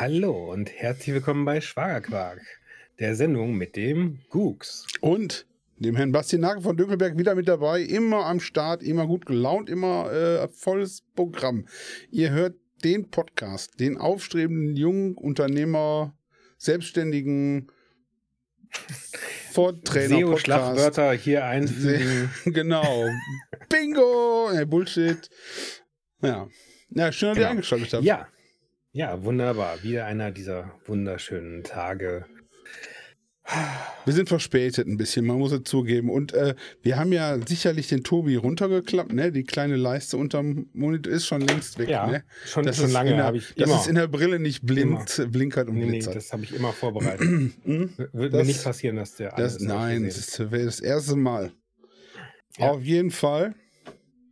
Hallo und herzlich willkommen bei Schwagerquark, der Sendung mit dem Gux. Und dem Herrn Bastian Nagel von Dökelberg wieder mit dabei. Immer am Start, immer gut gelaunt, immer äh, volles Programm. Ihr hört den Podcast, den aufstrebenden jungen Unternehmer, Selbstständigen, Vortrainer SEO-Schlagwörter hier einfügen. genau. Bingo! Hey, Bullshit. Ja. Ja, schön, dass Genau. ihr eingeschaltet habt. Ja, ja, wunderbar. Wieder einer dieser wunderschönen Tage. Wir sind verspätet ein bisschen, man muss es zugeben. Und äh, wir haben ja sicherlich den Tobi runtergeklappt, ne? Die kleine Leiste unterm Monitor ist schon längst weg, Ja, ne? schon, Das schon ist lange in der, habe ich Dass immer. es in der Brille nicht blinkt, blinkert und nee, nee, glitzert. das habe ich immer vorbereitet. Hm? Wird mir Das- nicht passieren, dass der Das, alles nein, das wäre das erste Mal. Ja. Auf jeden Fall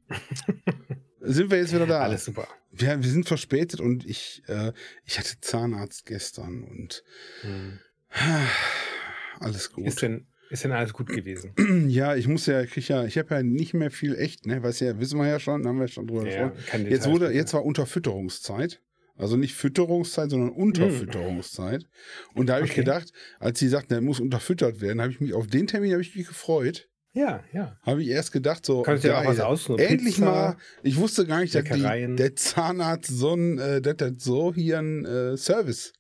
sind wir jetzt wieder da. Alles super. Wir, wir sind verspätet und ich, äh, ich hatte Zahnarzt gestern und Hm. alles gut. Ist denn, ist denn alles gut gewesen? Ja, ich muss ja, krieg ja, ich habe ja nicht mehr viel echt, ne? Weißt ja, wissen wir ja schon, haben wir schon drüber Ja, gesprochen. Jetzt wurde, jetzt war Unterfütterungszeit. Also nicht Fütterungszeit, sondern Unterfütterungszeit. Und da habe ich Okay. gedacht, als sie sagten, er muss unterfüttert werden, habe ich mich auf den Termin habe ich mich gefreut. Ja, ja. Habe ich erst gedacht, so Kannst du ja auch was aussuchen, Endlich Pizza, mal. Ich wusste gar nicht, dass die, der Zahnarzt so ein, äh, dass das so hier ein äh, Service,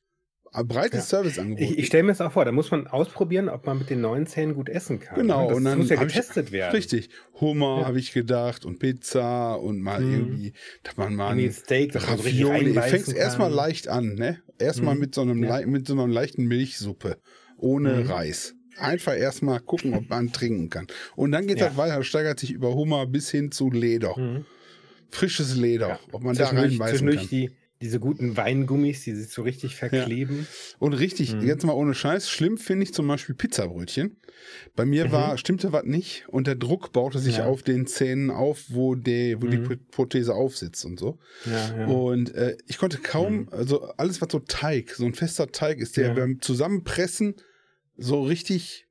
ein breites Ja. Serviceangebot. Ich, ich stelle mir das auch vor, da muss man ausprobieren, ob man mit den neuen Zähnen gut essen kann. Genau, ne? das und dann muss ja hab ich- getestet werden. Richtig. Hummer Ja. habe ich gedacht und Pizza und mal Mhm. irgendwie, dass man mal ein Steak, Ravioli. reinbeißen Fängst erstmal leicht an, ne? Erstmal Mhm. mit so einem Ja. mit so einer leichten Milchsuppe ohne Mhm. Reis. Einfach erstmal gucken, ob man trinken kann. Und dann geht Ja. das weiter, steigert sich über Hummer bis hin zu Leder. Mhm. Frisches Leder, Ja. ob man da reinbeißen kann. die, diese guten Weingummis, die sich so richtig verkleben. Und richtig, Mhm. jetzt mal ohne Scheiß, schlimm finde ich zum Beispiel Pizzabrötchen. Bei mir Mhm. war, stimmte was nicht und der Druck baute sich Ja. auf den Zähnen auf, wo, der, wo die Mhm. Prothese aufsitzt und so. Ja, ja. Und äh, ich konnte kaum, Mhm. also alles, was so Teig, so ein fester Teig ist, der Ja. beim Zusammenpressen so richtig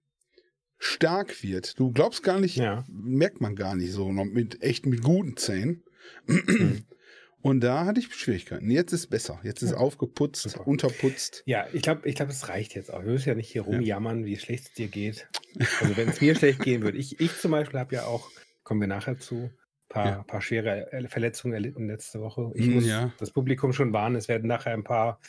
stark wird. Du glaubst gar nicht, Ja. merkt man gar nicht so, noch mit echt mit guten Zähnen. Mhm. Und da hatte ich Schwierigkeiten. Jetzt ist besser. Jetzt ist Ja. aufgeputzt, Super. unterputzt. Ja, ich glaube, ich glaub, es reicht jetzt auch. Wir müssen ja nicht hier rumjammern, wie schlecht es dir geht. Also wenn es mir schlecht gehen würde. Ich, ich zum Beispiel habe ja auch, kommen wir nachher zu, paar, Ja. paar schwere Verletzungen erlitten letzte Woche. Ich Mm, muss ja. das Publikum schon warnen, es werden nachher ein paar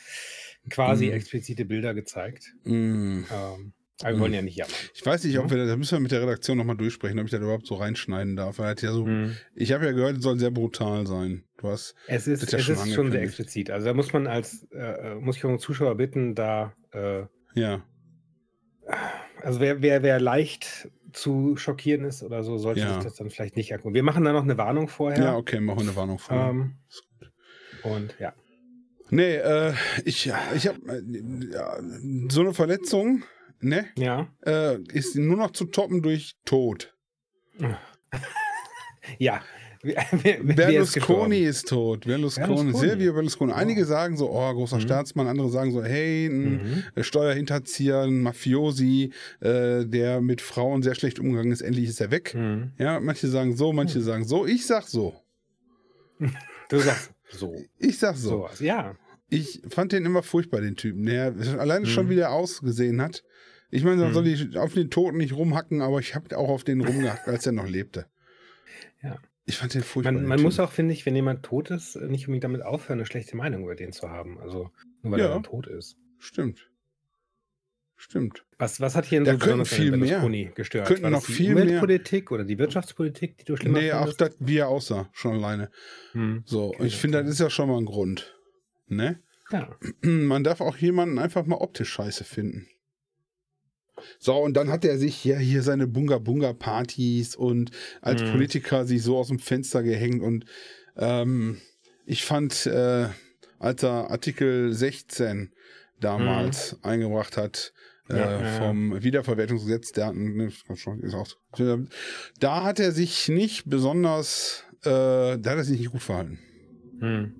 quasi Mm. explizite Bilder gezeigt. Mm. Ähm, aber wir wollen ja nicht jammern. Ich weiß nicht, ob wir, da müssen wir mit der Redaktion nochmal durchsprechen, ob ich das überhaupt so reinschneiden darf. Weil ja so, Mhm. ich habe ja gehört, es soll sehr brutal sein. Du hast, Es ist, ja es schon ist schon sehr explizit. Also da muss man als, äh, äh, muss ich unsere Zuschauer bitten, da, äh, ja, also wer, wer, wer leicht zu schockieren ist oder so, sollte Ja. sich das dann vielleicht nicht angucken. Wir machen da noch eine Warnung vorher. ja, okay, machen wir eine Warnung vor. Ähm, und ja. Nee, äh, ich, ich habe äh, so eine Verletzung, ne, Ja. äh, ist nur noch zu toppen durch Tod. Ja. Ist Berlusconi ist tot. Berlusconi. Silvio Berlusconi. Einige Wow. sagen so, oh, großer Mhm. Staatsmann. Andere sagen so, hey, ein Mhm. Steuerhinterzieher, ein Mafiosi, äh, der mit Frauen sehr schlecht umgegangen ist. Endlich ist er weg. Mhm. Ja, manche sagen so, manche Mhm. sagen so. Ich sag so. Du sagst so. Ich sag so. Sowas. Ja. Ich fand den immer furchtbar, den Typen. Der alleine schon, Mhm. wie der ausgesehen hat. Ich meine, man Mhm. soll ich auf den Toten nicht rumhacken, aber ich habe auch auf den rumgehackt, als er noch lebte. Ja. Ich fand den furchtbar. Man, man muss auch, finde ich, wenn jemand tot ist, nicht unbedingt damit aufhören, eine schlechte Meinung über den zu haben. Also nur weil Ja. er dann tot ist. Stimmt. Stimmt. Was, was hat hier Da so könnten viel mehr. Berlusconi gestört? Könnten War noch die viel mehr. Umweltpolitik oder die Wirtschaftspolitik, die du schlimmer Nee, auch findest? das, wie er aussah, schon alleine. Hm. So, Okay, ich finde, das ist ja schon mal ein Grund. Ne? Ja. Man darf auch jemanden einfach mal optisch scheiße finden. So, und dann hat er sich ja hier seine Bunga-Bunga-Partys und als Mhm. Politiker sich so aus dem Fenster gehängt und ähm, ich fand, äh, als er Artikel 16 damals eingebracht hat, äh. Ja, ja, ja. vom Wiederverwertungsgesetz, der ne, schon gesagt, da hat er sich nicht besonders, äh, da hat er sich nicht gut verhalten. Hm.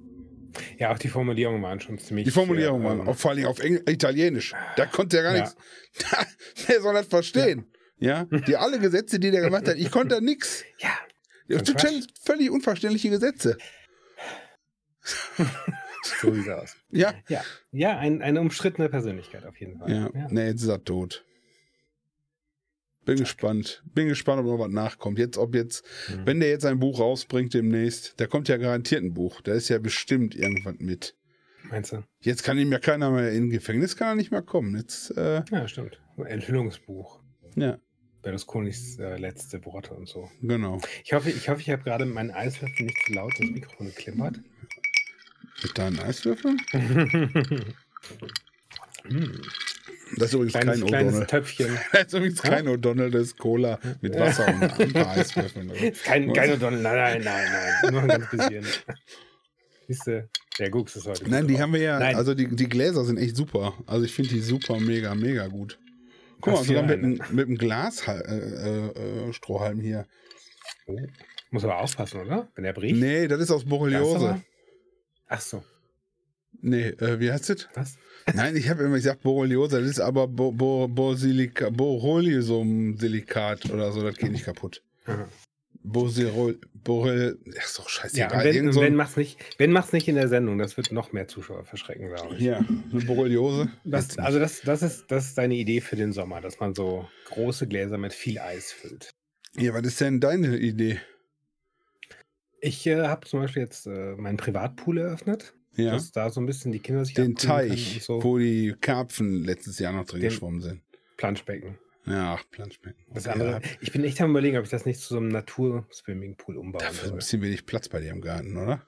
Ja, auch die Formulierungen waren schon ziemlich. Die Formulierung äh, war ähm, auch vor allem auf Engl Italienisch. Da konnte er gar Ja. nichts. Wer soll das verstehen? Ja. Die alle Gesetze, die der gemacht hat, ich konnte da nix. Ja. Ja, Total, völlig unverständliche Gesetze. So sieht's aus. Ja. Ja, ja ein, eine umstrittene Persönlichkeit auf jeden Fall. Ja. Nee, jetzt ist er tot. Bin gespannt. Bin gespannt, ob noch was nachkommt. Jetzt, ob jetzt, Mhm. wenn der jetzt ein Buch rausbringt demnächst, der kommt ja garantiert ein Buch. Da ist ja bestimmt irgendwas mit. Meinst du? Jetzt kann ihm ja keiner mehr in Gefängnis, kann er nicht mehr kommen. Jetzt, äh, Ja, stimmt. Ein Enthüllungsbuch. ja, Berlusconis äh, letzte Worte und so. genau. Ich hoffe, ich, hoffe, ich habe gerade meinen Eiswürfel nicht zu laut das Mikrofon geklimpert. Mit deinen Eiswürfeln? Hm, Das ist übrigens kleines, kein kleines O'Donnell. Töpfchen. Das ist übrigens kein O'Donnell, das ist Cola mit Wasser und ein paar Eiswürfeln. Kein, kein O'Donnell. Nein, nein, nein, nein. Nur ein ganz bisschen. Siehst du, der Gucks ist heute. Nein, die drauf. haben wir ja, Nein. also die, die Gläser sind echt super. Also ich finde die super, mega, mega gut. Guck mal, sogar mit, einem- mit einem Glas äh, äh, Strohhalm hier. Oh. Muss aber aufpassen, oder? Wenn er bricht. Nee, das ist aus Borreliose. Ach so. Nee, äh, wie heißt das? Was? Nein, ich habe immer gesagt Borreliose, das ist aber Bo Bo Bosilika- Borreliosum-Silikat oder so, das geht nicht kaputt. Aha. Ach so, Ja, scheißegal. und wenn, Irgend und so ein, macht's nicht, wenn macht's nicht in der Sendung, das wird noch mehr Zuschauer verschrecken, glaube ich. ja, eine Borreliose. Das, also das, das, ist, das ist deine Idee für den Sommer, dass man so große Gläser mit viel Eis füllt. ja, was ist denn deine Idee? Ich äh, habe zum Beispiel jetzt äh, meinen Privatpool eröffnet, Ja, dass da so ein bisschen die Kinder sich den Teich, so. wo die Karpfen letztes Jahr noch drin Den- geschwommen sind. Planschbecken. Ja, ach, Planschbecken. Das Okay, andere, ja. ich bin echt am überlegen, ob ich das nicht zu so einem Natur-Swimmingpool umbauen Dafür ist ein bisschen wenig Platz bei dir im Garten, oder?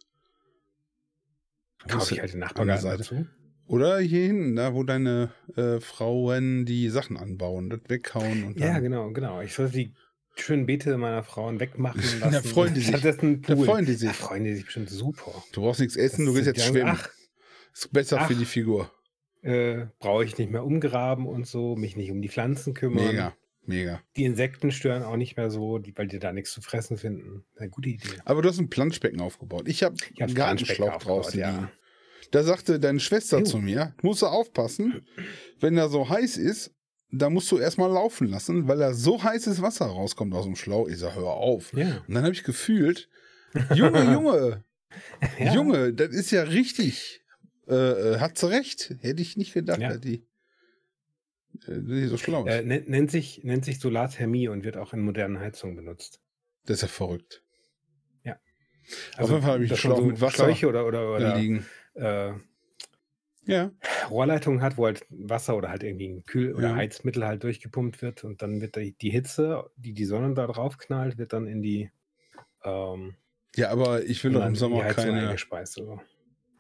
Kaufe ich halt den Nachbargarten dazu. Oder hier hinten, da wo deine äh, Frauen die Sachen anbauen, das weghauen und Ja, genau, genau. Ich sollte die schönen Beete meiner Frauen wegmachen Da lassen. freuen die sich. Stattdessen da Pool. freuen die sich. Da freuen die sich bestimmt super. Du brauchst nichts essen, du Das gehst sind- jetzt schwimmen. sagen, ist besser für ach. die Figur. Äh, brauche ich nicht mehr umgraben und so, mich nicht um die Pflanzen kümmern. Mega, mega. Die Insekten stören auch nicht mehr so, die, weil die da nichts zu fressen finden. Eine gute Idee. Aber du hast ein Planschbecken aufgebaut. Ich habe habe einen Gartenschlauch draußen ja. Da sagte deine Schwester Jo. zu mir, musst du aufpassen, wenn er so heiß ist, da musst du erstmal laufen lassen, weil da so heißes Wasser rauskommt aus dem Schlauch. Ich sag, hör auf. Ja. Und dann habe ich gefühlt, Junge, Junge, Ja. Junge, das ist ja richtig. Äh, äh, hat sie recht. Hätte ich nicht gedacht, Ja. die, äh, die so schlau ist. Äh, nennt, sich, nennt sich Solarthermie und wird auch in modernen Heizungen benutzt. das ist ja verrückt. Also, Auf jeden Fall habe ich einen man Schlauch mit Wasser Schläuche oder, oder, oder liegen. äh, Ja, Rohrleitungen hat, wo halt Wasser oder halt irgendwie ein Kühl- oder Ja. Heizmittel halt durchgepumpt wird und dann wird die, die Hitze, die die Sonne da drauf knallt, wird dann in die, ähm, ja, aber ich will doch im Sommer keine. eingespeist. Also.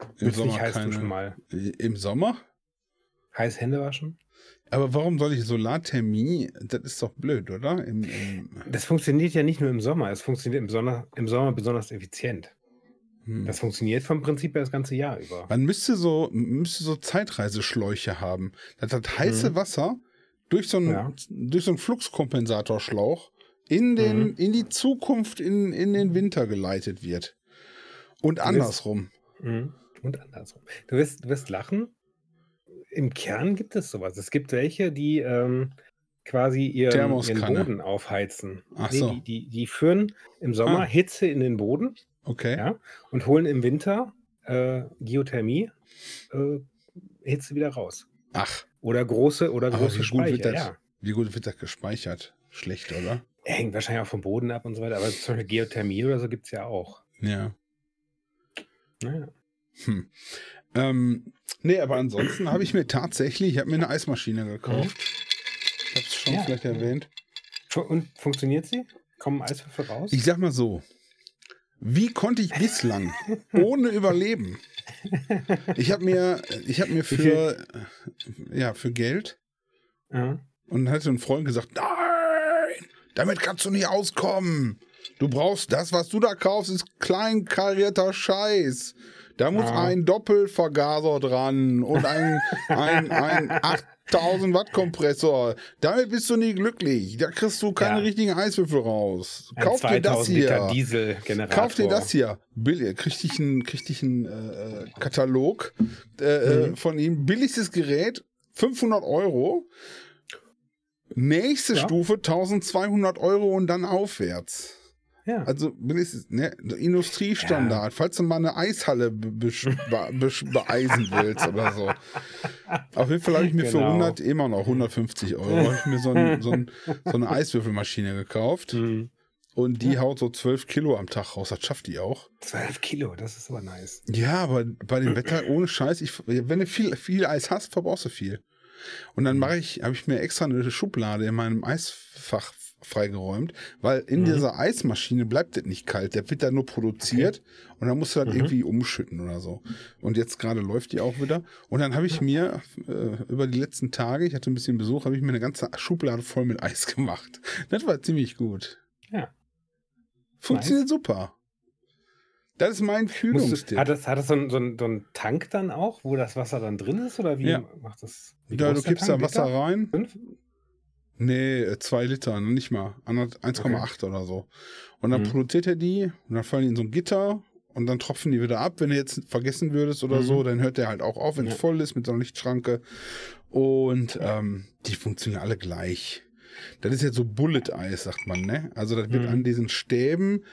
Im Willst Sommer heiß duschen keine. mal? Im Sommer? Heiß Hände waschen? Aber warum soll ich Solarthermie? Das ist doch blöd, oder? Im, im, Das funktioniert ja nicht nur im Sommer, es funktioniert im, Sonne, im Sommer besonders effizient. Hm. Das funktioniert vom Prinzip her das ganze Jahr über. Man müsste so, müsste so Zeitreiseschläuche haben. Das hat heiße Mhm. Wasser durch so einen, Ja. durch so einen Fluxkompensatorschlauch in, den, Mhm. in die Zukunft, in, in den Winter geleitet wird. Und wirst- andersrum. Mhm. Und andersrum. Du wirst, du wirst lachen. Im Kern gibt es sowas. Es gibt welche, die ähm, quasi ihren, ihren. Boden aufheizen. Ach so. die, die, die führen im Sommer Ah. Hitze in den Boden Okay. ja, und holen im Winter äh, Geothermie äh, Hitze wieder raus. Ach, Oder große oder große wie gut wird Speicher. das? Ja. wie gut wird das gespeichert? Schlecht, oder? Hängt wahrscheinlich auch vom Boden ab und so weiter. Aber zum Beispiel Geothermie oder so gibt es ja auch. Ja. Naja. Hm. Ähm, nee, aber ansonsten habe ich mir tatsächlich, ich habe mir eine Eismaschine gekauft. Ich habe es schon Ja. vielleicht erwähnt. Und funktioniert sie? Kommen Eiswürfel raus? Ich sag mal so, wie konnte ich bislang ohne überleben? Ich habe mir, ich habe mir für, ja, für Geld ja. und dann hatte ein Freund gesagt, nein, damit kannst du nicht auskommen. Du brauchst das, was du da kaufst, ist kleinkarierter Scheiß. Da muss Ah. ein Doppelvergaser dran und ein, ein, ein 8000 Watt Kompressor. Damit bist du nie glücklich. Da kriegst du keine Ja. richtigen Eiswürfel raus. Ein Kauf dir das 2000 Liter hier. Dieselgenerator. Kauf dir das hier. Billig. Krieg ich einen, krieg ich einen äh, äh, Katalog äh, äh, Mhm. von ihm. Billigstes Gerät, 500 Euro. Nächste Ja. Stufe 1200 Euro und dann aufwärts. Ja. Also ne, Industriestandard, ja. falls du mal eine Eishalle be be be beeisen willst oder so. Auf jeden Fall habe ich mir genau. für 100, immer noch 150 Euro, ich mir so, ein, so, ein, so, eine Eiswürfelmaschine gekauft. Mhm. Und die ja. haut so 12 Kilo am Tag raus. Das schafft die auch. 12 Kilo, das ist aber nice. Ja, aber bei dem Wetter ohne Scheiß, ich, wenn du viel, viel Eis hast, verbrauchst du viel. Und dann mhm. mache ich, habe ich mir extra eine Schublade in meinem Eisfach freigeräumt, weil in mhm. dieser Eismaschine bleibt das nicht kalt. Der wird da nur produziert okay. und dann musst du das mhm. irgendwie umschütten oder so. Und jetzt gerade läuft die auch wieder. Und dann habe ich mir äh, über die letzten Tage, ich hatte ein bisschen Besuch, habe ich mir eine ganze Schublade voll mit Eis gemacht. Das war ziemlich gut. Ja. Funktioniert nice. super. Das ist mein Kühlungstipp. Hat das, hat das so, ein, so, ein, so einen Tank dann auch, wo das Wasser dann drin ist? Oder wie ja. macht das? Wie ja, du kippst da Wasser rein. Fünf? Nee, äh, zwei Liter, nicht mal. 1,8 okay. oder so. Und dann mhm. produziert er die und dann fallen die in so ein Gitter und dann tropfen die wieder ab. Wenn du jetzt vergessen würdest oder mhm. so, dann hört der halt auch auf, wenn es ja. voll ist mit so einer Lichtschranke. Und ähm, die funktionieren alle gleich. Das ist jetzt so Bullet-Eis, sagt man, ne? Also das wird mhm. an diesen Stäben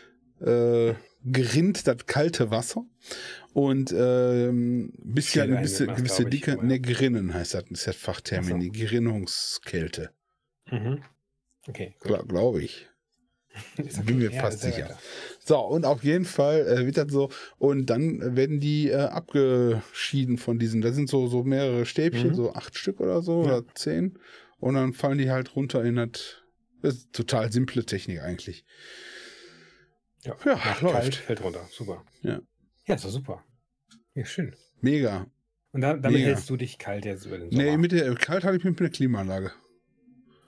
äh, gerinnt das kalte Wasser und ähm, bisschen eine gewisse, gewisse Dicke, ne, Gerinnen heißt das, ist das Fachtermin, die Gerinnungskälte. Mhm. Okay. Gla Glaube ich. okay. Bin mir ja, fast sicher. Weiter. So, und auf jeden Fall äh, wird das so, und dann werden die äh, abgeschieden von diesen, da sind so, so mehrere Stäbchen, mhm. so acht Stück oder so, ja. oder zehn, und dann fallen die halt runter in das, das ist total simple Technik eigentlich. Ja, ja läuft. Kalt, fällt runter. Super. Ja. Ja, ist doch super. Ja, schön. Mega. Und da, damit Mega. hältst du dich kalt jetzt über den Sommer? Nee, mit der, kalt hatte ich mit der Klimaanlage.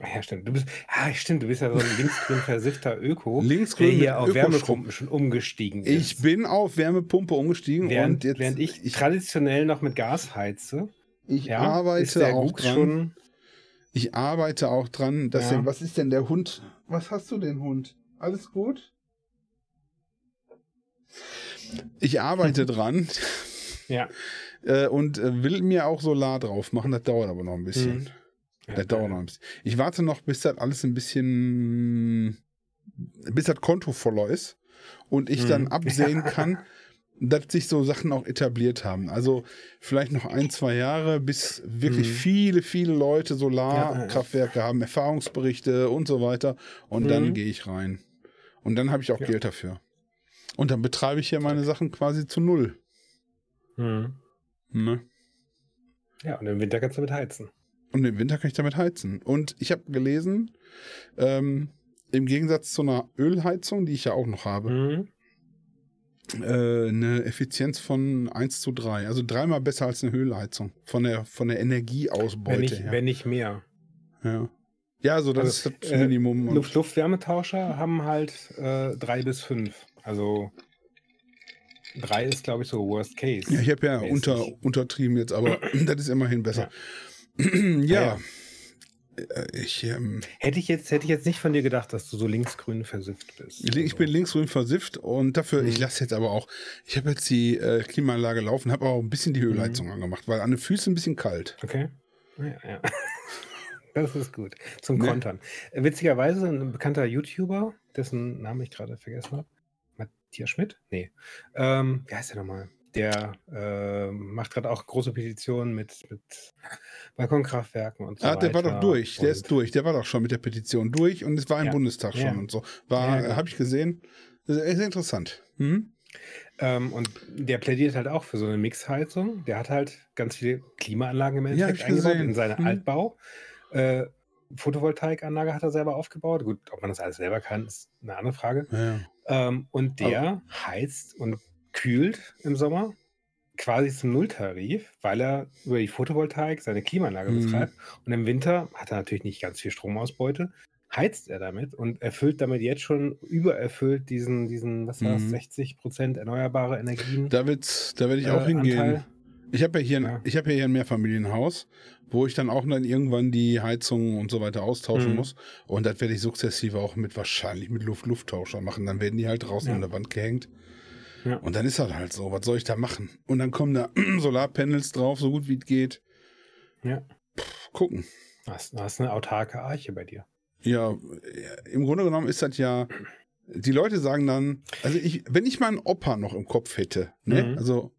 Ja, stimmt. Du bist, ja, stimmt. Du bist ja so ein linksgrün versiffter Öko, linksgrün der hier auf Wärmepumpen schon umgestiegen ist. Ich bin auf Wärmepumpe umgestiegen während, und jetzt, während ich, ich, traditionell noch mit Gas heize. Ich ja, arbeite auch dran. Schon, ich arbeite auch dran, dass ja. der, was ist denn der Hund? Was hast du denn Hund? Alles gut? Ich arbeite dran. Ja. Äh, und äh, will mir auch Solar drauf machen. Das dauert aber noch ein bisschen. Mhm. Ja, das dauert noch ein bisschen. Ich warte noch, bis das alles ein bisschen, bis das Konto voller ist und ich mhm. dann absehen kann, dass sich so Sachen auch etabliert haben. Also vielleicht noch ein, zwei Jahre, bis wirklich mhm. viele, viele Leute Solarkraftwerke ja, haben, Erfahrungsberichte und so weiter. Und dann mhm. gehe ich rein. Und dann habe ich auch Geld dafür. Und dann betreibe ich ja meine Sachen quasi zu null. Mhm. Ne? Ja, und im Winter kannst du damit heizen. Und im Winter kann ich damit heizen. Und ich habe gelesen, ähm, im Gegensatz zu einer Ölheizung, die ich ja auch noch habe, mhm. äh, eine Effizienz von 1 zu 3. Also dreimal besser als eine Ölheizung. Von der, von der Energieausbeute wenn nicht, her. Wenn nicht mehr. Ja. Ja, also das also, ist das äh, Minimum. Luft Luftwärmetauscher haben halt äh, drei bis fünf. Also drei ist, glaube ich, so Worst Case. Ja, ich habe ja unter, untertrieben jetzt, aber das ist immerhin besser. Ja. Ja. ja. Äh, ich, ähm, hätte, ich jetzt, hätte ich jetzt nicht von dir gedacht, dass du so linksgrün versifft bist. Ich, also. bin linksgrün versifft und dafür, mhm. ich lasse jetzt aber auch, ich habe jetzt die äh, Klimaanlage laufen, habe auch ein bisschen die Höheheizung mhm. angemacht, weil an den Füßen ein bisschen kalt. Okay. Ja, ja. Das ist gut. Zum ne? Kontern. Witzigerweise ein bekannter YouTuber, dessen Namen ich gerade vergessen habe, Matthias Schmidt? Nee. Ähm, wie heißt der nochmal? Der äh, macht gerade auch große Petitionen mit, mit Balkonkraftwerken und so ah, weiter. der war doch durch, der ist durch, der war doch schon mit der Petition durch und es war im ja. Bundestag schon ja. und so. War, ja, genau. habe ich gesehen. Das ist interessant. Mhm. Ähm, und der plädiert halt auch für so eine Mixheizung. Der hat halt ganz viele Klimaanlagen im Endeffekt eingebaut in seinen mhm. Altbau. Äh, Photovoltaikanlage hat er selber aufgebaut. Gut, ob man das alles selber kann, ist eine andere Frage. Ähm, und der Aber heizt und kühlt im Sommer quasi zum Nulltarif, weil er über die Photovoltaik seine Klimaanlage mhm. betreibt. Und im Winter hat er natürlich nicht ganz viel Stromausbeute, heizt er damit und erfüllt damit jetzt schon übererfüllt diesen, diesen was war das, mhm. 60 Prozent erneuerbare Energien. Da, da werde ich auch äh, hingehen. Anteil. Ich habe ja hier, ja. ich habe ja hier ein Mehrfamilienhaus, wo ich dann auch dann irgendwann die Heizung und so weiter austauschen mhm. muss. Und das werde ich sukzessive auch mit wahrscheinlich mit Luft-Lufttauscher machen. Dann werden die halt draußen ja. an der Wand gehängt. Ja. Und dann ist das halt so. Was soll ich da machen? Und dann kommen da Solarpanels drauf, so gut wie es geht. Ja. Pff, gucken. Du hast, hast eine autarke Arche bei dir. Ja, im Grunde genommen ist das ja die Leute sagen dann, also ich, wenn ich meinen Opa noch im Kopf hätte, ne, Mhm. also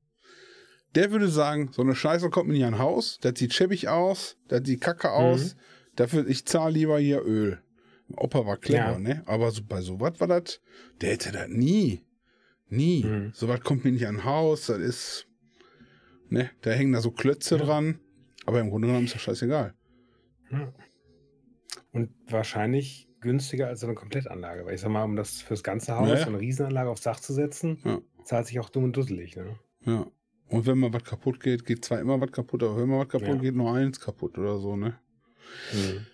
der würde sagen, so eine Scheiße kommt mir nicht an Haus, das sieht schäbig aus, das sieht kacke aus, dafür, ich zahle lieber hier Öl. Opa war clever, Ja. ne? Aber so, bei sowas war das, der hätte das nie. Nie. Mhm. Sowas kommt mir nicht an Haus, das ist, ne, da hängen da so Klötze Ja. dran. Aber im Grunde genommen ist das scheißegal. Ja. Und wahrscheinlich günstiger als so eine Komplettanlage. Weil ich sag mal, um das fürs ganze Haus, Ja, ja. so eine Riesenanlage aufs Dach zu setzen, Ja. zahlt sich auch dumm und dusselig. Ne? Ja. Und wenn mal was kaputt geht, geht zwar immer was kaputt, aber wenn mal was kaputt Ja. geht, nur eins kaputt oder so, ne? Mhm.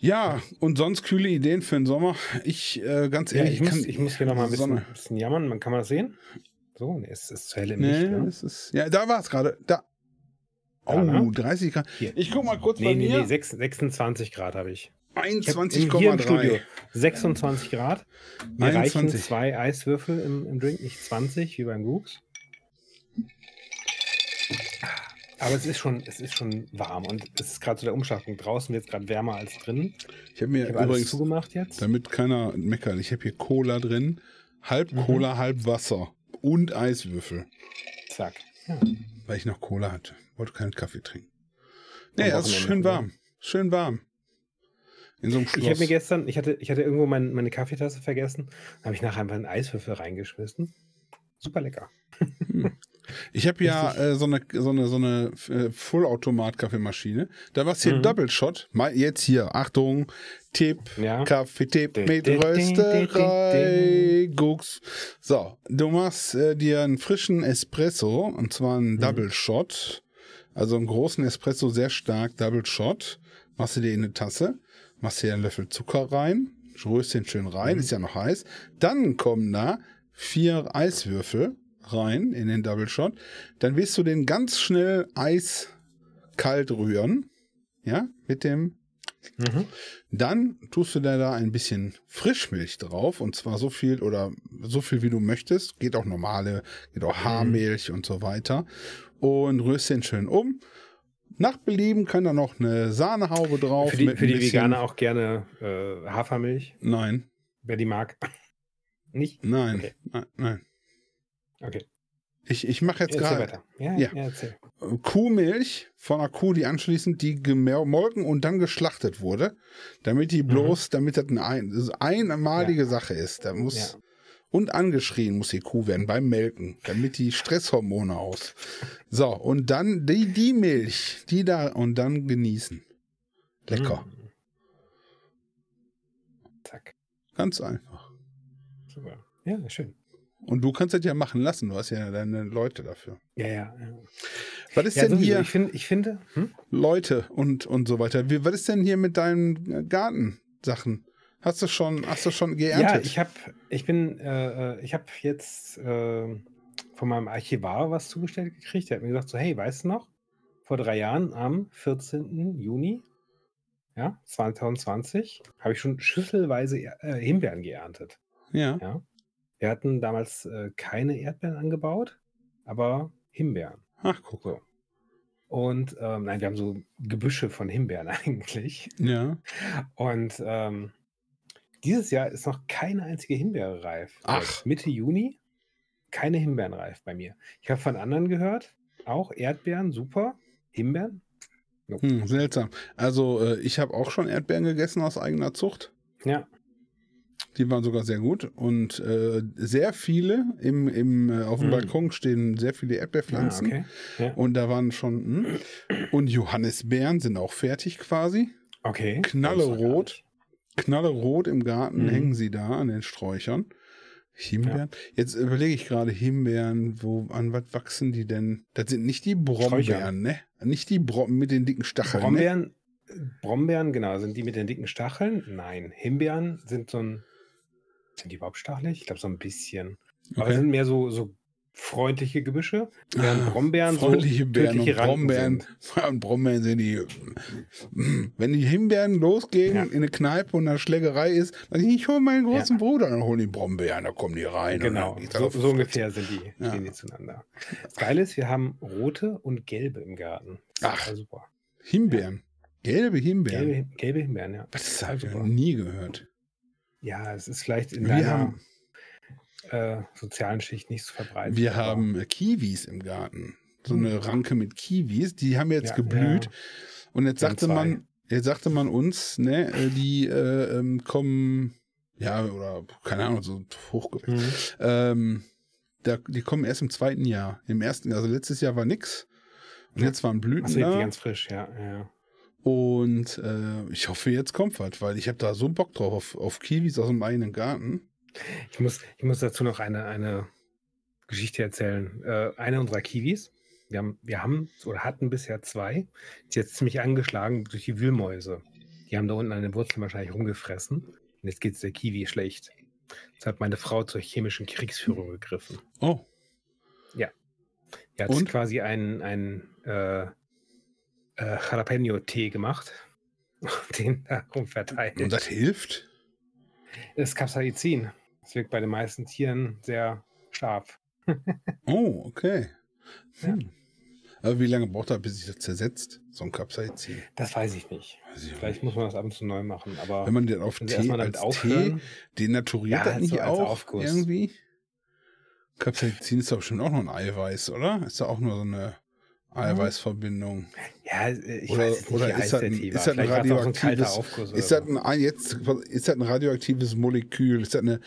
Ja, und sonst kühle Ideen für den Sommer. Ich, äh, ganz Ja, ehrlich, ich, muss, ich muss hier nochmal ein bisschen, bisschen jammern. Man kann man das sehen? So, nee, es ist zu hell im Nee, Licht. Ne? es ist, ja, da war es gerade. Da. Oh, Da, ne? 30 Grad. Hier. Ich guck mal kurz Nee, bei nee, mir. nee, sechs- 26 Grad habe ich. Ich hab im- hier im 21,3. Studio 26 Grad. Mir reichen 21. zwei Eiswürfel im, im Drink, nicht 20 wie beim Gooks. Aber es ist schon, es ist schon warm und es ist gerade so der Umschlagpunkt. Draußen wird es gerade wärmer als drin. Ich habe mir Ich alles übrigens, zugemacht jetzt. damit keiner meckert, ich habe hier Cola drin. Halb Mhm. Cola, halb Wasser. Und Eiswürfel. Zack. Ja. Weil ich noch Cola hatte. Wollte keinen Kaffee trinken. Nee, das ist schön warm. Schön warm. In so einem Schloss. Ich habe mir gestern, ich hatte, ich hatte irgendwo mein, meine Kaffeetasse vergessen. Da habe ich nachher einfach einen Eiswürfel reingeschmissen. Super lecker. Ich habe ja äh, so eine, so eine, so eine äh, Vollautomat-Kaffeemaschine. Da war es hier Mhm. Double Shot. Mal jetzt hier, Achtung, Tipp, Ja. Kaffeetipp Ding, mit ding, ding, Rösterei, Gucks. So, du machst äh, dir einen frischen Espresso, und zwar einen Mhm. Double Shot. Also einen großen Espresso, sehr stark, Double Shot. Machst du dir in eine Tasse, machst dir einen Löffel Zucker rein, rührst den schön rein, Mhm. ist ja noch heiß. Dann kommen da vier Eiswürfel rein in den Double Shot. Dann willst du den ganz schnell eiskalt rühren. Ja, mit dem. Mhm. Dann tust du da, da ein bisschen Frischmilch drauf und zwar so viel oder so viel wie du möchtest. Geht auch normale, geht auch Haarmilch und so weiter. Und rührst den schön um. Nach Belieben kann da noch eine Sahnehaube drauf. Für die, für die Veganer auch gerne äh, Hafermilch, Nein, wer die mag. Nicht? nein, Okay. nein, nein. Okay. Ich, ich mache jetzt gerade. Ja, Ja. ja. Kuhmilch von einer Kuh, die anschließend die gemolken und dann geschlachtet wurde, damit die bloß, damit das eine, ein, einmalige Sache ist. Da muss Ja. und angeschrien muss die Kuh werden beim Melken, damit die Stresshormone aus. So und dann die die Milch, die da und dann genießen. Lecker, Mm. Zack. ganz einfach. Super. Ja, schön. Und du kannst das ja machen lassen. Du hast ja deine Leute dafür. Ja, ja. ja. Was ist ja denn sowieso. hier Ich, find, ich finde, hm? Leute und und so weiter? Wie, was ist denn hier mit deinen äh, Gartensachen? Hast du schon, hast du schon ja, geerntet? ich habe, ich bin, äh, äh, ich habe jetzt äh, von meinem Archivar was zugestellt gekriegt. Der hat mir gesagt, so, hey, weißt du noch, vor drei Jahren am 14. Juni, ja, 2020, habe ich schon schüsselweise äh, Himbeeren geerntet. ja. Ja. Wir hatten damals äh, keine Erdbeeren angebaut, aber Himbeeren. Ach, guck. So. Und ähm, nein, wir haben so Gebüsche von Himbeeren eigentlich. Ja. Und ähm, dieses Jahr ist noch keine einzige Himbeere reif. Ach. Seit Mitte Juni keine Himbeeren reif bei mir. Ich habe von anderen gehört, auch Erdbeeren, super. Himbeeren? Hm, seltsam. Also, äh, ich habe auch schon Erdbeeren gegessen aus eigener Zucht. Ja. Die waren sogar sehr gut. Und äh, sehr viele im, im, äh, auf dem Mm. Balkon stehen sehr viele Ah, Erdbeerpflanzen. okay. Ja. Und da waren schon. Hm. Und Johannisbeeren sind auch fertig quasi. Okay. Knallerot. Knallerot im Garten Mhm. hängen sie da an den Sträuchern. Himbeeren. Jetzt überlege ich gerade Himbeeren, wo, an was wachsen die denn? Das sind nicht die Brombeeren, Sträucher. ne? Nicht die Brom mit den dicken Stacheln. Ne? Brombeeren, Brombeeren, genau, sind die mit den dicken Stacheln? Nein. Himbeeren sind so ein. Sind die überhaupt stachelig? Ich glaube, so ein bisschen. Aber Okay. sind mehr so, so freundliche Gebüsche, während Ah, Brombeeren so Freundliche Beeren und Brombeeren. sind. Und Brombeeren sind die. Wenn die Himbeeren losgehen Ja. in eine Kneipe und eine Schlägerei ist, dann ich, ich hole meinen großen Bruder, dann holen die Brombeeren, da kommen die rein. Genau, und so, so ungefähr sind die, Ja. stehen die zueinander. Das Geile ist, wir haben rote und gelbe im Garten. Ach. super. Himbeeren. Gelbe Himbeeren. Gelbe, gelbe Himbeeren, ja. Das? Ich super. noch nie gehört. Ja, es ist vielleicht in Wir deiner haben- äh, sozialen Schicht nicht so verbreitet. Wir haben äh, Kiwis im Garten. So Hm. eine Ranke mit Kiwis. Die haben jetzt Ja, geblüht. ja. Und jetzt sagte zwei. man, jetzt sagte man uns, ne, äh, die äh, ähm, kommen, ja, oder keine Ahnung, so hoch. Mhm. Ähm, da, die kommen erst im zweiten Jahr. Im ersten, also letztes Jahr war nix. Und Ja. jetzt waren Blüten die da. ganz frisch, ja. ja. Und äh, ich hoffe, jetzt kommt was, weil ich habe da so Bock drauf, auf, auf Kiwis aus dem eigenen Garten. Ich muss, ich muss dazu noch eine, eine Geschichte erzählen. Äh, eine unserer Kiwis, wir haben, wir haben oder hatten bisher zwei, ist jetzt ziemlich angeschlagen durch die Wühlmäuse. Die haben da unten an den Wurzeln wahrscheinlich rumgefressen. Und jetzt geht es der Kiwi schlecht. Jetzt hat meine Frau zur chemischen Kriegsführung gegriffen. Oh, Die hat Und? quasi einen, einen äh, äh, Jalapeno-Tee gemacht. und Den darum verteilt. und das hilft? Das ist Capsaicin. Das wirkt bei den meisten Tieren sehr scharf. Oh, okay. Ja. Hm. Aber wie lange braucht er, bis sich das zersetzt? So ein Capsaicin. Das weiß ich nicht. Weiß ich Vielleicht nicht. muss man das ab und zu neu machen, aber Wenn man den auf Tee als Tee denaturiert, Ja, das nicht so auch Aufguss. irgendwie? Capsaicin ist doch bestimmt auch noch ein Eiweiß, oder? Ist da auch nur so eine Eiweißverbindung? ja, ich Oder- weiß nicht, oder ist das ein- ist das ein so radioaktives-. Ist das, ein, jetzt, ist das ein radioaktives Molekül? Ist das eine,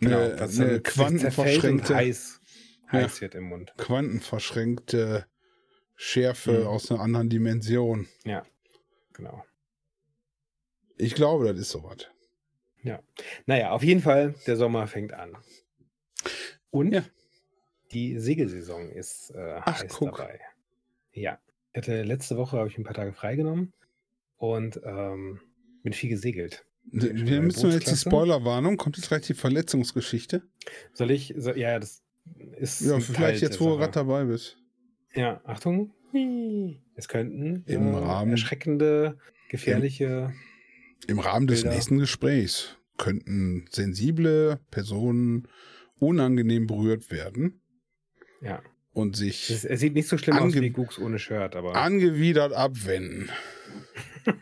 genau, eine, das eine quantenverschränkte, heiß, Ja. heiß wird im Mund. quantenverschränkte Schärfe Mhm. aus einer anderen Dimension? Genau. Ich glaube, das ist sowas. Naja, auf jeden Fall, der Sommer fängt an. Und Ja. die Segelsaison ist äh, Ach, heiß guck. dabei. Ja. Ich hatte letzte Woche habe ich ein paar Tage freigenommen und ähm, bin viel gesegelt. Wir schon bei müssen jetzt die? Spoilerwarnung. Kommt jetzt gleich die Verletzungsgeschichte? Soll ich? So, ja, das ist. Ja, vielleicht Teil jetzt, wo du gerade dabei bist. Ja, Achtung. Es könnten Im äh, Rahmen- erschreckende, gefährliche. Im Rahmen des Bilder. nächsten Gesprächs könnten sensible Personen unangenehm berührt werden Ja. Und sich es sieht nicht so schlimm aus wie Gooks ohne Shirt, aber angewidert abwenden.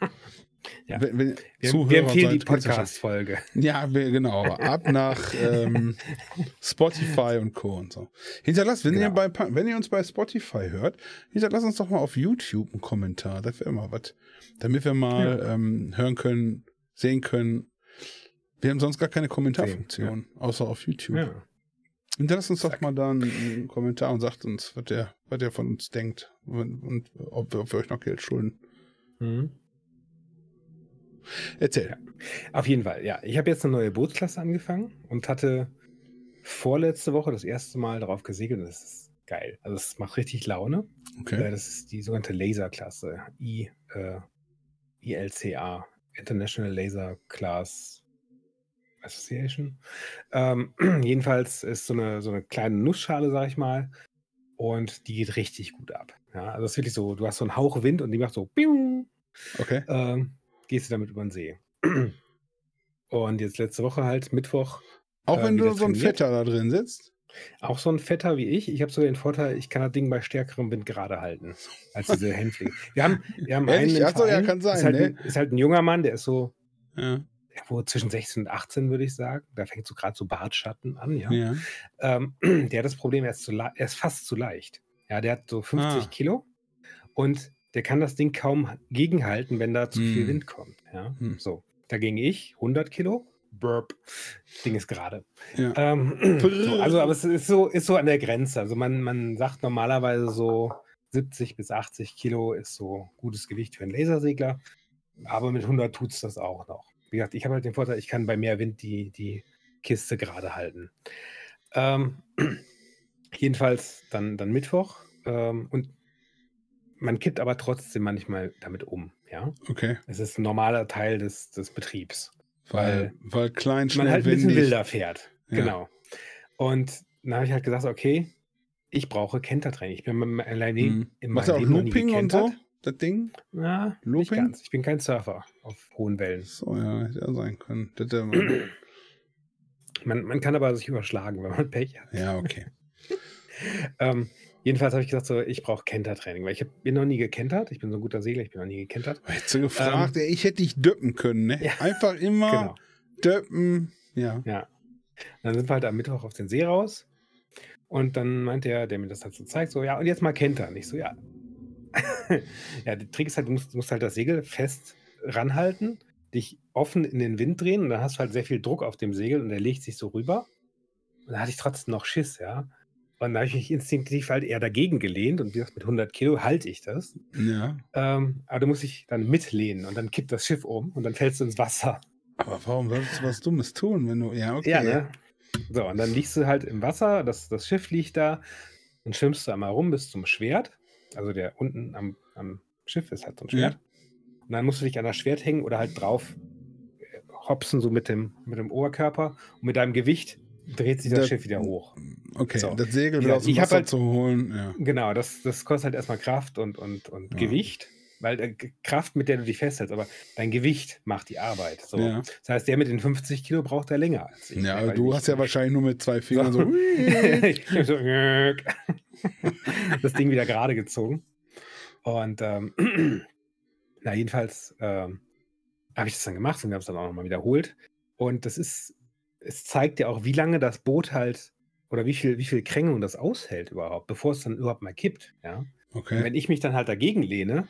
Ja. Wenn, wenn wir, Zuhörer wir empfehlen die seid. Podcast-Folge. Ja, wir, genau. Ab nach ähm, Spotify und Co. und so. Hinterlasst, wenn, ihr Genau. bei, Pa- wenn ihr uns bei Spotify hört, hinterlasst uns doch mal auf YouTube einen Kommentar. Das wäre mal was. Damit wir mal ähm, hören können, sehen können. Wir haben sonst gar keine Kommentarfunktion, außer auf YouTube. Ja. Hinterlasst uns doch Zack. mal da einen, Kommentar und sagt uns, was der, was der von uns denkt und, und ob, wir, ob wir euch noch Geld schulden. Mhm. Erzähl. Ja. Auf jeden Fall, ja. Ich habe jetzt eine neue Bootsklasse angefangen und hatte vorletzte Woche das erste Mal darauf gesegelt. Das ist geil. Also es macht richtig Laune. Äh, Okay. Das ist die sogenannte Laserklasse. I, äh, ILCA. International Laser Class Association. Ähm, jedenfalls ist so eine, so eine kleine Nussschale, sag ich mal. Und die geht richtig gut ab. Ja, also es ist wirklich so, du hast so einen Hauch Wind und die macht so Piu, Okay. ähm, gehst du damit über den See. Und jetzt letzte Woche halt, Mittwoch, Auch äh, wenn du wieder so ein. Fetter da drin sitzt. auch so ein Fetter wie ich. Ich habe sogar den Vorteil, ich kann das Ding bei stärkerem Wind gerade halten, als diese Hänflinge. Wir haben, wir haben Ehrlich? einen im Ach so, ja, kann sein, ist halt, ne? ein, ist halt ein junger Mann, der ist so Ja. Irgendwo zwischen 16 und 18, würde ich sagen. Da fängt so gerade so Bartschatten an, ja. ja. Ähm, der hat das Problem, er ist, zu er ist fast zu leicht. Ja, der hat so 50 Ah. Kilo und der kann das Ding kaum gegenhalten, wenn da zu viel Hm. Wind kommt. Ja, Hm. so. Dagegen ich, 100 Kilo, Burp, Ding ist gerade. Ja. Ähm, so, also, aber es ist so, ist so an der Grenze. Also man, man sagt normalerweise so 70 bis 80 Kilo ist so gutes Gewicht für einen Lasersegler. Aber mit 100 tut es das auch noch. Wie gesagt, ich habe halt den Vorteil, ich kann bei mehr Wind die, die Kiste gerade halten. Ähm, jedenfalls dann, dann Mittwoch. Ähm, und man kippt aber trotzdem manchmal damit um. Ja, Okay. es ist ein normaler Teil des, des Betriebs Weil, weil klein, man schnell, halt ein bisschen windig. wilder fährt. Ja. Genau. Und dann habe ich halt gesagt, okay, ich brauche Kentertraining. Ich bin Leben, Mhm. in meinem du auch Leben Looping und so? Das Ding? Nicht Looping? ganz. Ich bin kein Surfer auf hohen Wellen. So, ja, hätte ja sein können. Ähm, Man, man kann aber sich überschlagen, wenn man Pech hat. ja, okay. Ähm, jedenfalls habe ich gesagt, so, ich brauche Kentertraining, weil ich hab, bin noch nie gekentert. Ich bin so ein guter Segler, ich bin noch nie gekentert. Hättest du gefragt, ey, ich hätte dich döppen können, ne? Ja. Einfach immer Genau. döppen. Ja. Ja. Dann sind wir halt am Mittwoch auf den See raus. Und dann meint der, der mir das halt so zeigt, so, ja, und jetzt mal kentern. Ich so, ja. ja, der Trick ist halt, du musst, du musst halt das Segel fest ranhalten, dich offen in den Wind drehen und dann hast du halt sehr viel Druck auf dem Segel und der legt sich so rüber. Und dann hatte ich trotzdem noch Schiss, ja. Und da habe ich mich instinktiv halt eher dagegen gelehnt und wie gesagt, mit 100 Kilo halte ich das. Ja. Ähm, aber du musst dich dann mitlehnen und dann kippt das Schiff um und dann fällst du ins Wasser. Aber warum solltest du was Dummes tun, wenn du. Ja, okay. Ja, ne? So, und dann liegst du halt im Wasser, das, das Schiff liegt da, dann schwimmst du einmal rum bis zum Schwert. Also der unten am, am Schiff ist halt so ein Schwert. Ja. Und dann musst du dich an das Schwert hängen oder halt drauf äh, hopsen, so mit dem, mit dem Oberkörper. Und mit deinem Gewicht dreht sich das, Das- Schiff wieder hoch. Okay, So. das Segel wieder aus dem Wasser halt- zu holen. Ja. Genau, das, das kostet halt erstmal Kraft und, und, und Ja. Gewicht. Weil äh, Kraft, mit der du dich festhältst, aber dein Gewicht macht die Arbeit. So. Ja. Das heißt, der mit den 50 Kilo braucht er länger als ich. Ja, ne, aber du hast ja wahrscheinlich nur mit zwei Fingern so. ich hab so das Ding wieder gerade gezogen. Und ähm, na, jedenfalls ähm, habe ich das dann gemacht und wir haben es dann auch nochmal wiederholt. Und das ist, es zeigt ja auch, wie lange das Boot halt oder wie viel, wie viel Krängung das aushält überhaupt, bevor es dann überhaupt mal kippt. Ja? Und Okay. wenn ich mich dann halt dagegen lehne,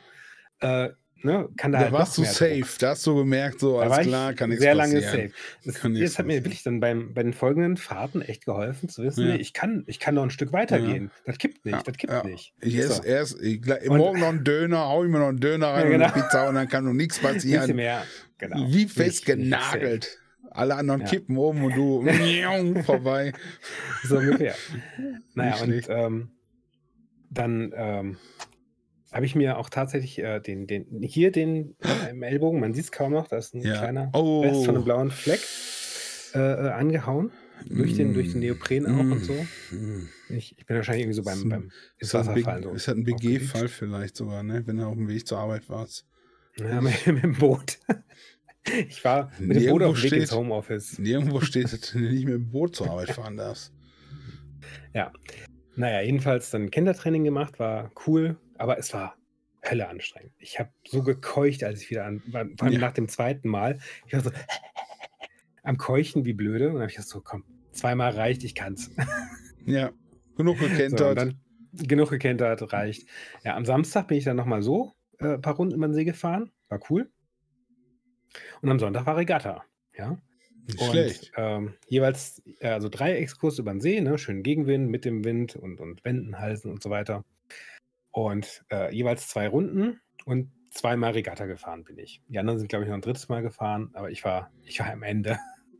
äh, ne, kann da Da halt warst du safe. Druck. Da hast du gemerkt, so, alles ich klar, kann nichts sehr lange passieren. safe. Das, das hat mir wirklich dann beim, bei den folgenden Fahrten echt geholfen zu wissen, Ja. nee, ich, kann, ich kann noch ein Stück weitergehen. Das kippt nicht, Ja, das kippt ja. nicht. Ich esse So. erst, ich, gleich- Und- morgen noch einen Döner, hau ich mir noch einen Döner rein Ja, und eine genau. Pizza und dann kann noch nichts passieren. mehr, genau. Wie festgenagelt. Alle anderen Ja. kippen um und du vorbei. So ungefähr. naja, und ähm, dann ähm, habe ich mir auch tatsächlich äh, den, den, hier den äh, im Ellbogen, man sieht es kaum noch, da ist ein Ja. kleiner Rest Oh. von einem blauen Fleck äh, äh, angehauen. Durch den, durch den Neopren auch Mm. und so. Mm. Ich, ich bin wahrscheinlich irgendwie so beim, ein- beim ins Wasser fallen. So ist das ein. BG-Fall vielleicht sogar, ne? wenn du auf dem Weg zur Arbeit warst? Ja, mit, mit dem Boot. Ich war mit dem Boot auf dem Weg ins Homeoffice. Nirgendwo steht, dass du nicht mit dem Boot zur Arbeit fahren darfst. Naja, jedenfalls dann Kindertraining gemacht, war cool, aber es war Hölle anstrengend. Ich habe so gekeucht, als ich wieder an, war, vor allem Ja. nach dem zweiten Mal. Ich war so am Keuchen wie blöde und dann habe ich gesagt, so komm, zweimal reicht, ich kann's. Ja, genug So, gekentert. dann genug gekentert, reicht. Ja, am Samstag bin ich dann nochmal so äh, ein paar Runden über den See gefahren, war cool. Und am Sonntag war Regatta, ja. nicht Und, schlecht. Ähm, jeweils, äh, also drei Exkurse über den See, ne? schön Gegenwind, mit dem Wind und, und Wänden halsen und so weiter. Und äh, jeweils zwei Runden und zweimal Regatta gefahren bin ich. Die anderen sind, glaube ich, noch ein drittes Mal gefahren, aber ich war, ich war am Ende.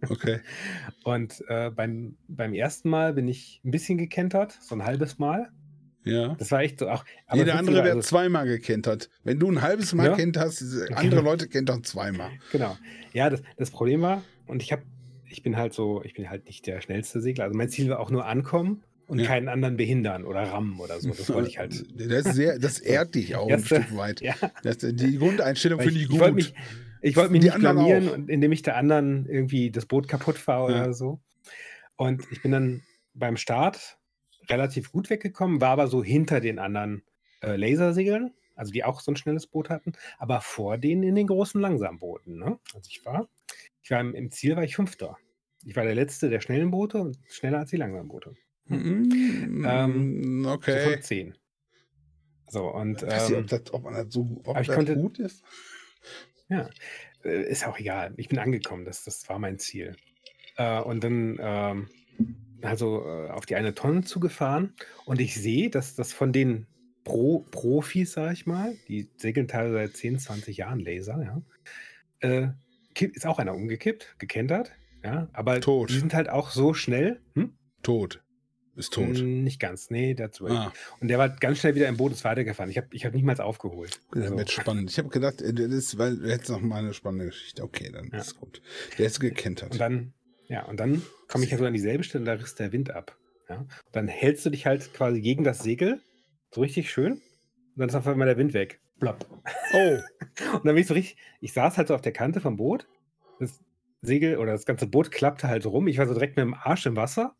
Okay. Und äh, beim, beim ersten Mal bin ich ein bisschen gekentert, so ein halbes Mal. Ja. Das war echt so auch. aber Jeder andere wäre also- zweimal gekentert. Wenn du ein halbes Mal Ja. kennt hast, andere Leute kentern zweimal. Genau. Ja, das, das Problem war, und ich habe, ich bin halt so, ich bin halt nicht der schnellste Segler. Also mein Ziel war auch nur ankommen und Ja. keinen anderen behindern oder rammen oder so. Das wollte ich halt. Das, ist sehr, das ehrt dich auch ein Erste- Stück weit. Ja, Das, die Grundeinstellung finde ich, ich wollte gut. mich, ich wollte mich Die nicht blamieren, und indem ich der anderen irgendwie das Boot kaputt fahre Ja. oder so. Und ich bin dann beim Start relativ gut weggekommen, war aber so hinter den anderen äh, Lasersegeln, also die auch so ein schnelles Boot hatten, aber vor denen in den großen Langsambooten. Ne? Also ich war, ich war im, im Ziel war ich Fünfter. Ich war der letzte der schnellen Boote und schneller als die Langsamboote. Mm, Ähm, So okay. von zehn. So, und Ich weiß nicht, ähm, ob, das, ob man das so ob das konnte- gut ist. Ja, äh, ist auch egal. Ich bin angekommen, das, das war mein Ziel. Äh, und dann ähm, also äh, auf die eine Tonne zugefahren und ich sehe, dass das von den Pro Profis, sag ich mal, die segeln teilweise seit 10, 20 Jahren Laser, ja, äh, ist auch einer umgekippt, gekentert, ja, aber Tot. die sind halt auch so schnell, hm? Tot. Ist tot. Mm, Nicht ganz, nee, der hat Ah, Und der war ganz schnell wieder im Boot, ist weitergefahren. Ich habe ich hab nicht mal aufgeholt. das Also, wird spannend. Ich habe gedacht, äh, das ist, weil du hättest noch mal eine spannende Geschichte. Okay, dann Ja. ist gut. Der ist gekentert. Und dann, ja, und dann komme ich ja so an dieselbe Stelle, da riss der Wind ab. Ja? Und dann hältst du dich halt quasi gegen das Segel, so richtig schön, und dann ist auf einmal der Wind weg. Plopp. Oh, Und dann bin ich so richtig, ich saß halt so auf der Kante vom Boot, das Segel oder das ganze Boot klappte halt rum, ich war so direkt mit dem Arsch im Wasser,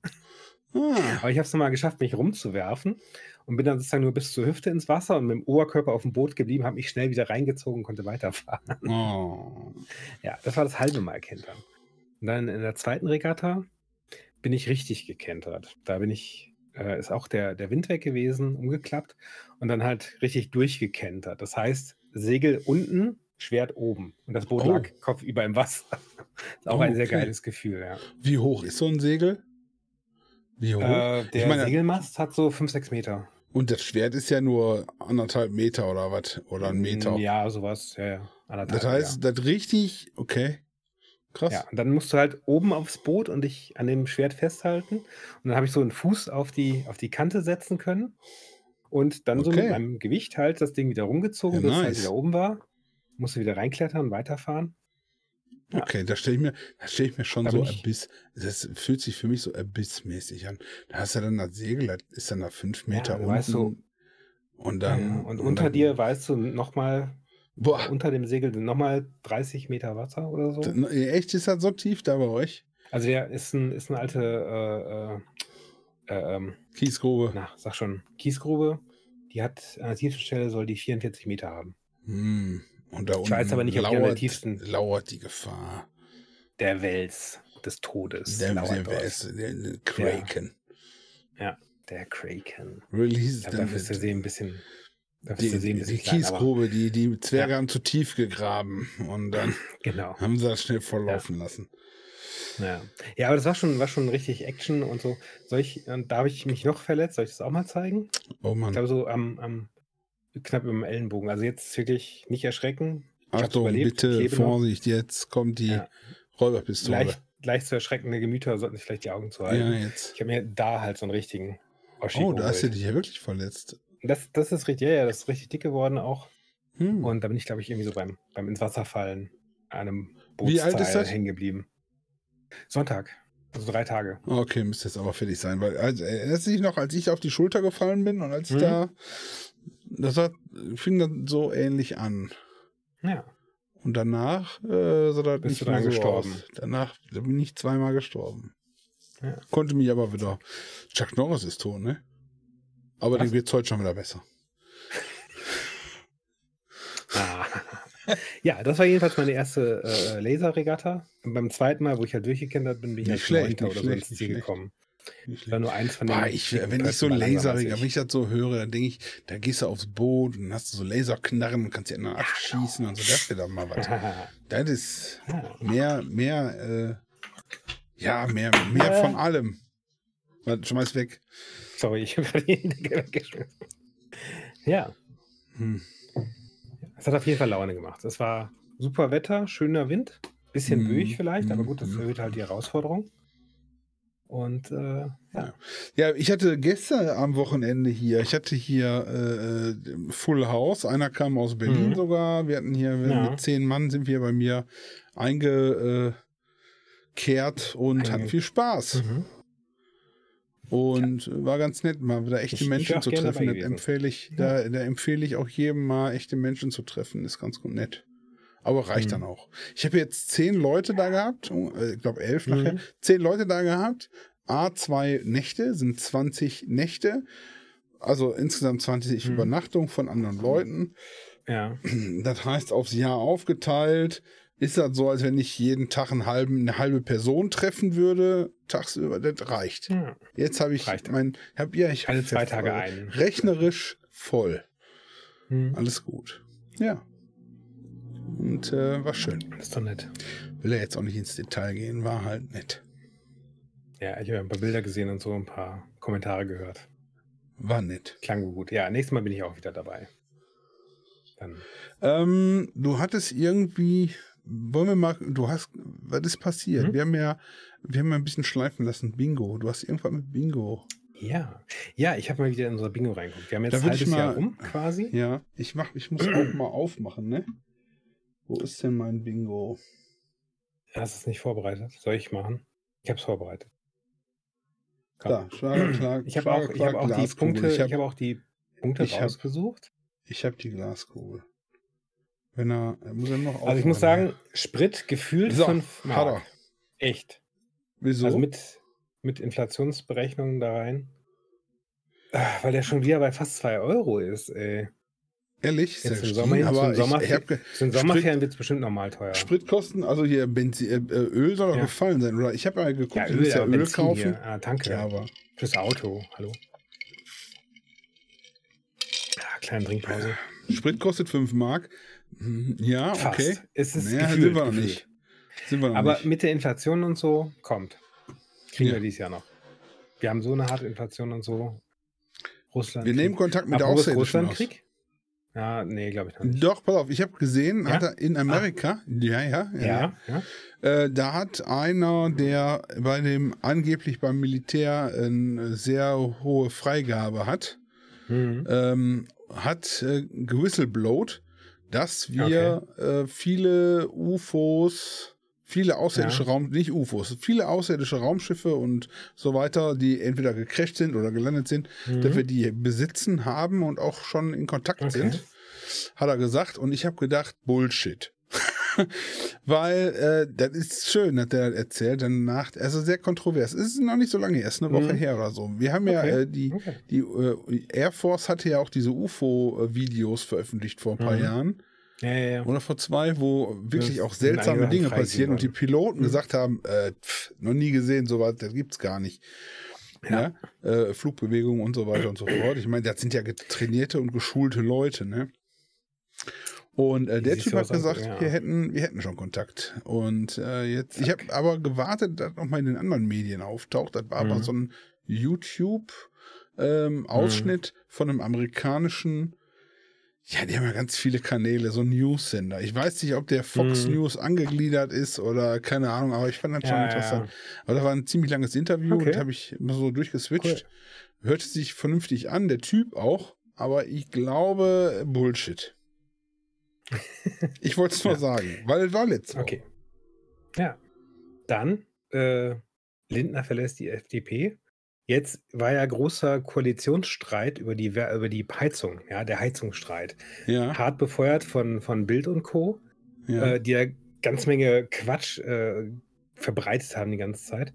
ah, aber ich habe es nochmal geschafft, mich rumzuwerfen und bin dann sozusagen nur bis zur Hüfte ins Wasser und mit dem Oberkörper auf dem Boot geblieben, habe mich schnell wieder reingezogen und konnte weiterfahren. oh. Ja, das war das halbe Mal kentern. Und dann in der zweiten Regatta bin ich richtig gekentert. Da bin ich, äh, ist auch der, der Wind weg gewesen, umgeklappt und dann halt richtig durchgekentert. Das heißt, Segel unten, Schwert oben. Und das Boot Oh. lag kopfüber im Wasser. ist auch Oh, ein sehr okay. geiles Gefühl, ja. Wie hoch ist so ein Segel? Wie hoch? Äh, der meine- Segelmast hat so 5, 6 Meter. Und das Schwert ist ja nur anderthalb Meter oder was? Oder ein Meter. Mm, Ja, sowas. Ja, ja. Anderthalb, das heißt, das richtig, okay. Krass. Ja, und dann musst du halt oben aufs Boot und dich an dem Schwert festhalten. Und dann habe ich so einen Fuß auf die, auf die Kante setzen können. Und dann so Okay. mit meinem Gewicht halt das Ding wieder rumgezogen, Ja, bis es halt nice. wieder oben war. Musste wieder reinklettern und Ja. Okay, da stelle ich mir, da stelle ich mir schon Da so Abyss. Das fühlt sich für mich so Abyssmäßig an. Da hast du dann das Segel, das ist dann da fünf Meter du unten. weißt so- und Ja, dann. ja. Und unter dann, dir, weißt du, nochmal, unter dem Segel nochmal 30 Meter Wasser oder so. dann, echt ist das so tief da bei euch? Also der ist, ein, ist eine alte, äh, äh, äh, ähm, Kiesgrube. na, sag schon, Kiesgrube. Die hat an der tiefsten Stelle soll die 44 Meter haben. Hm. Und da Ich weiß unten aber nicht, ob die lauert, tiefsten- lauert die Gefahr. Der Wels des Todes. Der, der, dort. der, der, der Kraken. Der Kraken. Release Ja, dafür ist der See ein bisschen. Die, See ein die, bisschen die klein, Kiesgrube, die, die Zwerge haben zu tief gegraben und dann Genau. haben sie das schnell volllaufen lassen. Ja. ja, aber das war schon, war schon richtig Action und so. Soll ich, da habe ich mich noch verletzt. Soll ich das auch mal zeigen? Oh Ich Mann. glaube, so am, am knapp über dem Ellenbogen. Also jetzt wirklich nicht erschrecken. Ich Achtung. Ich bitte, lebe noch. Vorsicht, jetzt kommt die Ja. Räuberpistole. Leicht, leicht zu erschreckende Gemüter sollten sich vielleicht die Augen zu ja, halten. jetzt. Ich habe mir da halt so einen richtigen Oschi Oh, da hast du dich ja wirklich verletzt. Das, das ist richtig, ja, ja, das ist richtig dick geworden auch. Hm. Und da bin ich, glaube ich, irgendwie so beim, beim ins Wasser fallen an einem Wie alt ist Bootsteil hängen geblieben. Sonntag. Also drei Tage. Okay, müsste jetzt aber fertig sein, weil also, erinnerst du dich noch, als ich auf die Schulter gefallen bin und als ich Mhm. da, das hat, fing dann so ähnlich an. Ja. Und danach äh, sah das Bist nicht mehr dann so gestorben? Aus. Danach bin ich zweimal gestorben. Ja. Konnte mich aber wieder. Chuck Norris ist tot, ne? Aber dem geht's heute schon wieder besser. Ah. ja, das war jedenfalls meine erste äh, Laserregatta. Und beim zweiten Mal, wo ich halt durchgekentert bin, bin ich Nicht als schlecht, oder so schlecht, ins nicht Ziel schlecht. gekommen. Ich war nur eins von den. Ah, ich, wenn ich so Pötten, war langsamer als Laser, ich. wenn ich das so höre, dann denke ich, da gehst du aufs Boot und hast so Laserknarren und kannst die anderen abschießen und so. Das wäre doch mal was. Das ist mehr, mehr, äh, ja, mehr, mehr von allem. Warte, Schmeiß weg. Sorry, ich habe die Decke weggeschmissen. Ja, Hm. es hat auf jeden Fall Laune gemacht. Es war super Wetter, schöner Wind, bisschen Mhm, böig vielleicht, aber gut, das erhöht halt die Herausforderung. Und äh, ja. Ja, ich hatte gestern am Wochenende hier, ich hatte hier äh, Full House, einer kam aus Berlin Mhm. sogar. Wir hatten hier Ja. mit zehn Mann sind wir bei mir eingekehrt und Einge- hatten viel Spaß. Mhm. Und war ganz nett, mal wieder echte Ich- ich Menschen auch zu treffen. gewesen. empfehle ich, da, da empfehle ich auch jedem mal echte Menschen zu treffen. Ist ganz gut nett. Aber reicht Mhm. dann auch. Ich habe jetzt zehn Leute da gehabt, äh, ich glaube elf nachher. Mhm. Zehn Leute da gehabt. A, zwei Nächte, sind 20 Nächte. Also insgesamt 20 Mhm. Übernachtungen von anderen Leuten. ja. Das heißt, aufs Jahr aufgeteilt ist das so, als wenn ich jeden Tag einen halben, eine halbe Person treffen würde, tagsüber. Das reicht. ja. Jetzt habe ich Reicht. mein, hab, ja, ich Alle hab zwei Tage ein. Rechnerisch voll. Mhm. Alles gut. Ja. Und äh, war schön. Das ist doch nett. Will ja jetzt auch nicht ins Detail gehen, war halt nett. Ja, ich habe ein paar Bilder gesehen und so ein paar Kommentare gehört. War nett. Klang gut. Ja, nächstes Mal bin ich auch wieder dabei. Dann. Ähm, du hattest irgendwie, wollen wir mal, du hast, was ist passiert? Mhm. Wir haben ja, wir haben ja ein bisschen schleifen lassen. Bingo. Du hast irgendwas mit Bingo. Ja. Ja, ich habe mal wieder in unser Bingo reingeguckt. Wir haben jetzt Da ein halbes Jahr mal- rum quasi. Ja, ich mach, ich muss auch mal aufmachen, ne? Wo ist denn mein Bingo? Hast du es nicht vorbereitet? Soll ich machen? Ich habe es vorbereitet. Komm. Da, Schwager, klar, Ich habe auch, ich hab auch die. Punkte, Ich habe habe auch die Punkte ich hab- rausgesucht. ich hab die Glaskugel. Wenn er, er muss er noch Also ich muss sagen, Sprit gefühlt So, 5 hat Mark. er. Echt. Wieso? Also mit, mit Inflationsberechnungen da rein. Ah, Weil der schon wieder bei fast 2 Euro ist, ey. Ehrlich? Jetzt Sehr im Sommer, hin, aber zum Sommer, ich, ich hab ge- zu den Sommerferien wird es bestimmt normal teuer. Spritkosten, also hier Benzin, äh, Öl soll doch Ja. gefallen sein. Oder ich habe mal geguckt, ja, du willst ja Öl Benzin kaufen. Hier. Ah, danke. Ja, aber Fürs Auto. Hallo. Ah, kleine Trinkpause. Sprit kostet 5 Mark. Hm, Ja, Fast. okay. Es ist Naja, gefühlt, sind wir noch gefühlt. nicht. Sind wir noch Aber nicht. mit der Inflation und so kommt. Kriegen Ja. wir dieses Jahr noch. Wir haben so eine harte Inflation und so. Russland. Wir nehmen Kontakt mit der Apropos. Russlandkrieg? Ja, nee, glaube ich nicht. Doch, pass auf, ich habe gesehen, Ja? hat er in Amerika, ja, ja, ja, Ja, ja. Äh, da hat einer, der bei dem angeblich beim Militär eine sehr hohe Freigabe hat, Mhm. ähm, hat äh, gewhistleblowt, dass wir äh, viele UFOs, viele außerirdische Ja. Raum, nicht UFOs, viele außerirdische Raumschiffe und so weiter, die entweder gecrasht sind oder gelandet sind, Mhm. dass wir die besitzen haben und auch schon in Kontakt Okay. sind, hat er gesagt. Und ich habe gedacht, Bullshit. Weil äh, das ist schön, hat er erzählt. Danach, also sehr kontrovers. Es ist noch nicht so lange, erst eine Woche Mhm. her oder so. Wir haben ja Okay. äh, die, Okay. die äh, Air Force hatte ja auch diese UFO-Videos veröffentlicht vor ein paar Mhm. Jahren Ja, ja, ja. oder vor zwei, wo wirklich Das auch seltsame Dinge passieren und die. Piloten Mhm. gesagt haben, äh, pff, noch nie gesehen, sowas, das gibt's gar nicht. Ja. Ja. Äh, Flugbewegungen und so weiter und so fort. Ich meine, das sind ja trainierte und geschulte Leute, ne? Und äh, der Typ hat gesagt, ja. wir hätten, wir hätten schon Kontakt. Und äh, jetzt, ich habe aber gewartet, dass noch mal in den anderen Medien auftaucht. Das war aber Mhm. so ein YouTube-Ausschnitt von einem amerikanischen, ja, die haben ja ganz viele Kanäle, so News-Sender. Ich weiß nicht, ob der Fox Mhm. News angegliedert ist oder keine Ahnung, aber ich fand das schon Ja, interessant. ja. Aber da war ein ziemlich langes Interview Okay. und habe ich immer so durchgeswitcht. Hörte sich vernünftig an, der Typ auch, aber ich glaube Bullshit. Ich wollte es nur Ja. sagen, weil es war letztes Mal. Okay. Ja. Dann, äh, Lindner verlässt die FDP. Jetzt war ja großer Koalitionsstreit über die, über die Heizung, ja, der Heizungsstreit. Ja, Hart befeuert von, von Bild und Co., ja. äh, die ja ganz Menge Quatsch äh, verbreitet haben die ganze Zeit.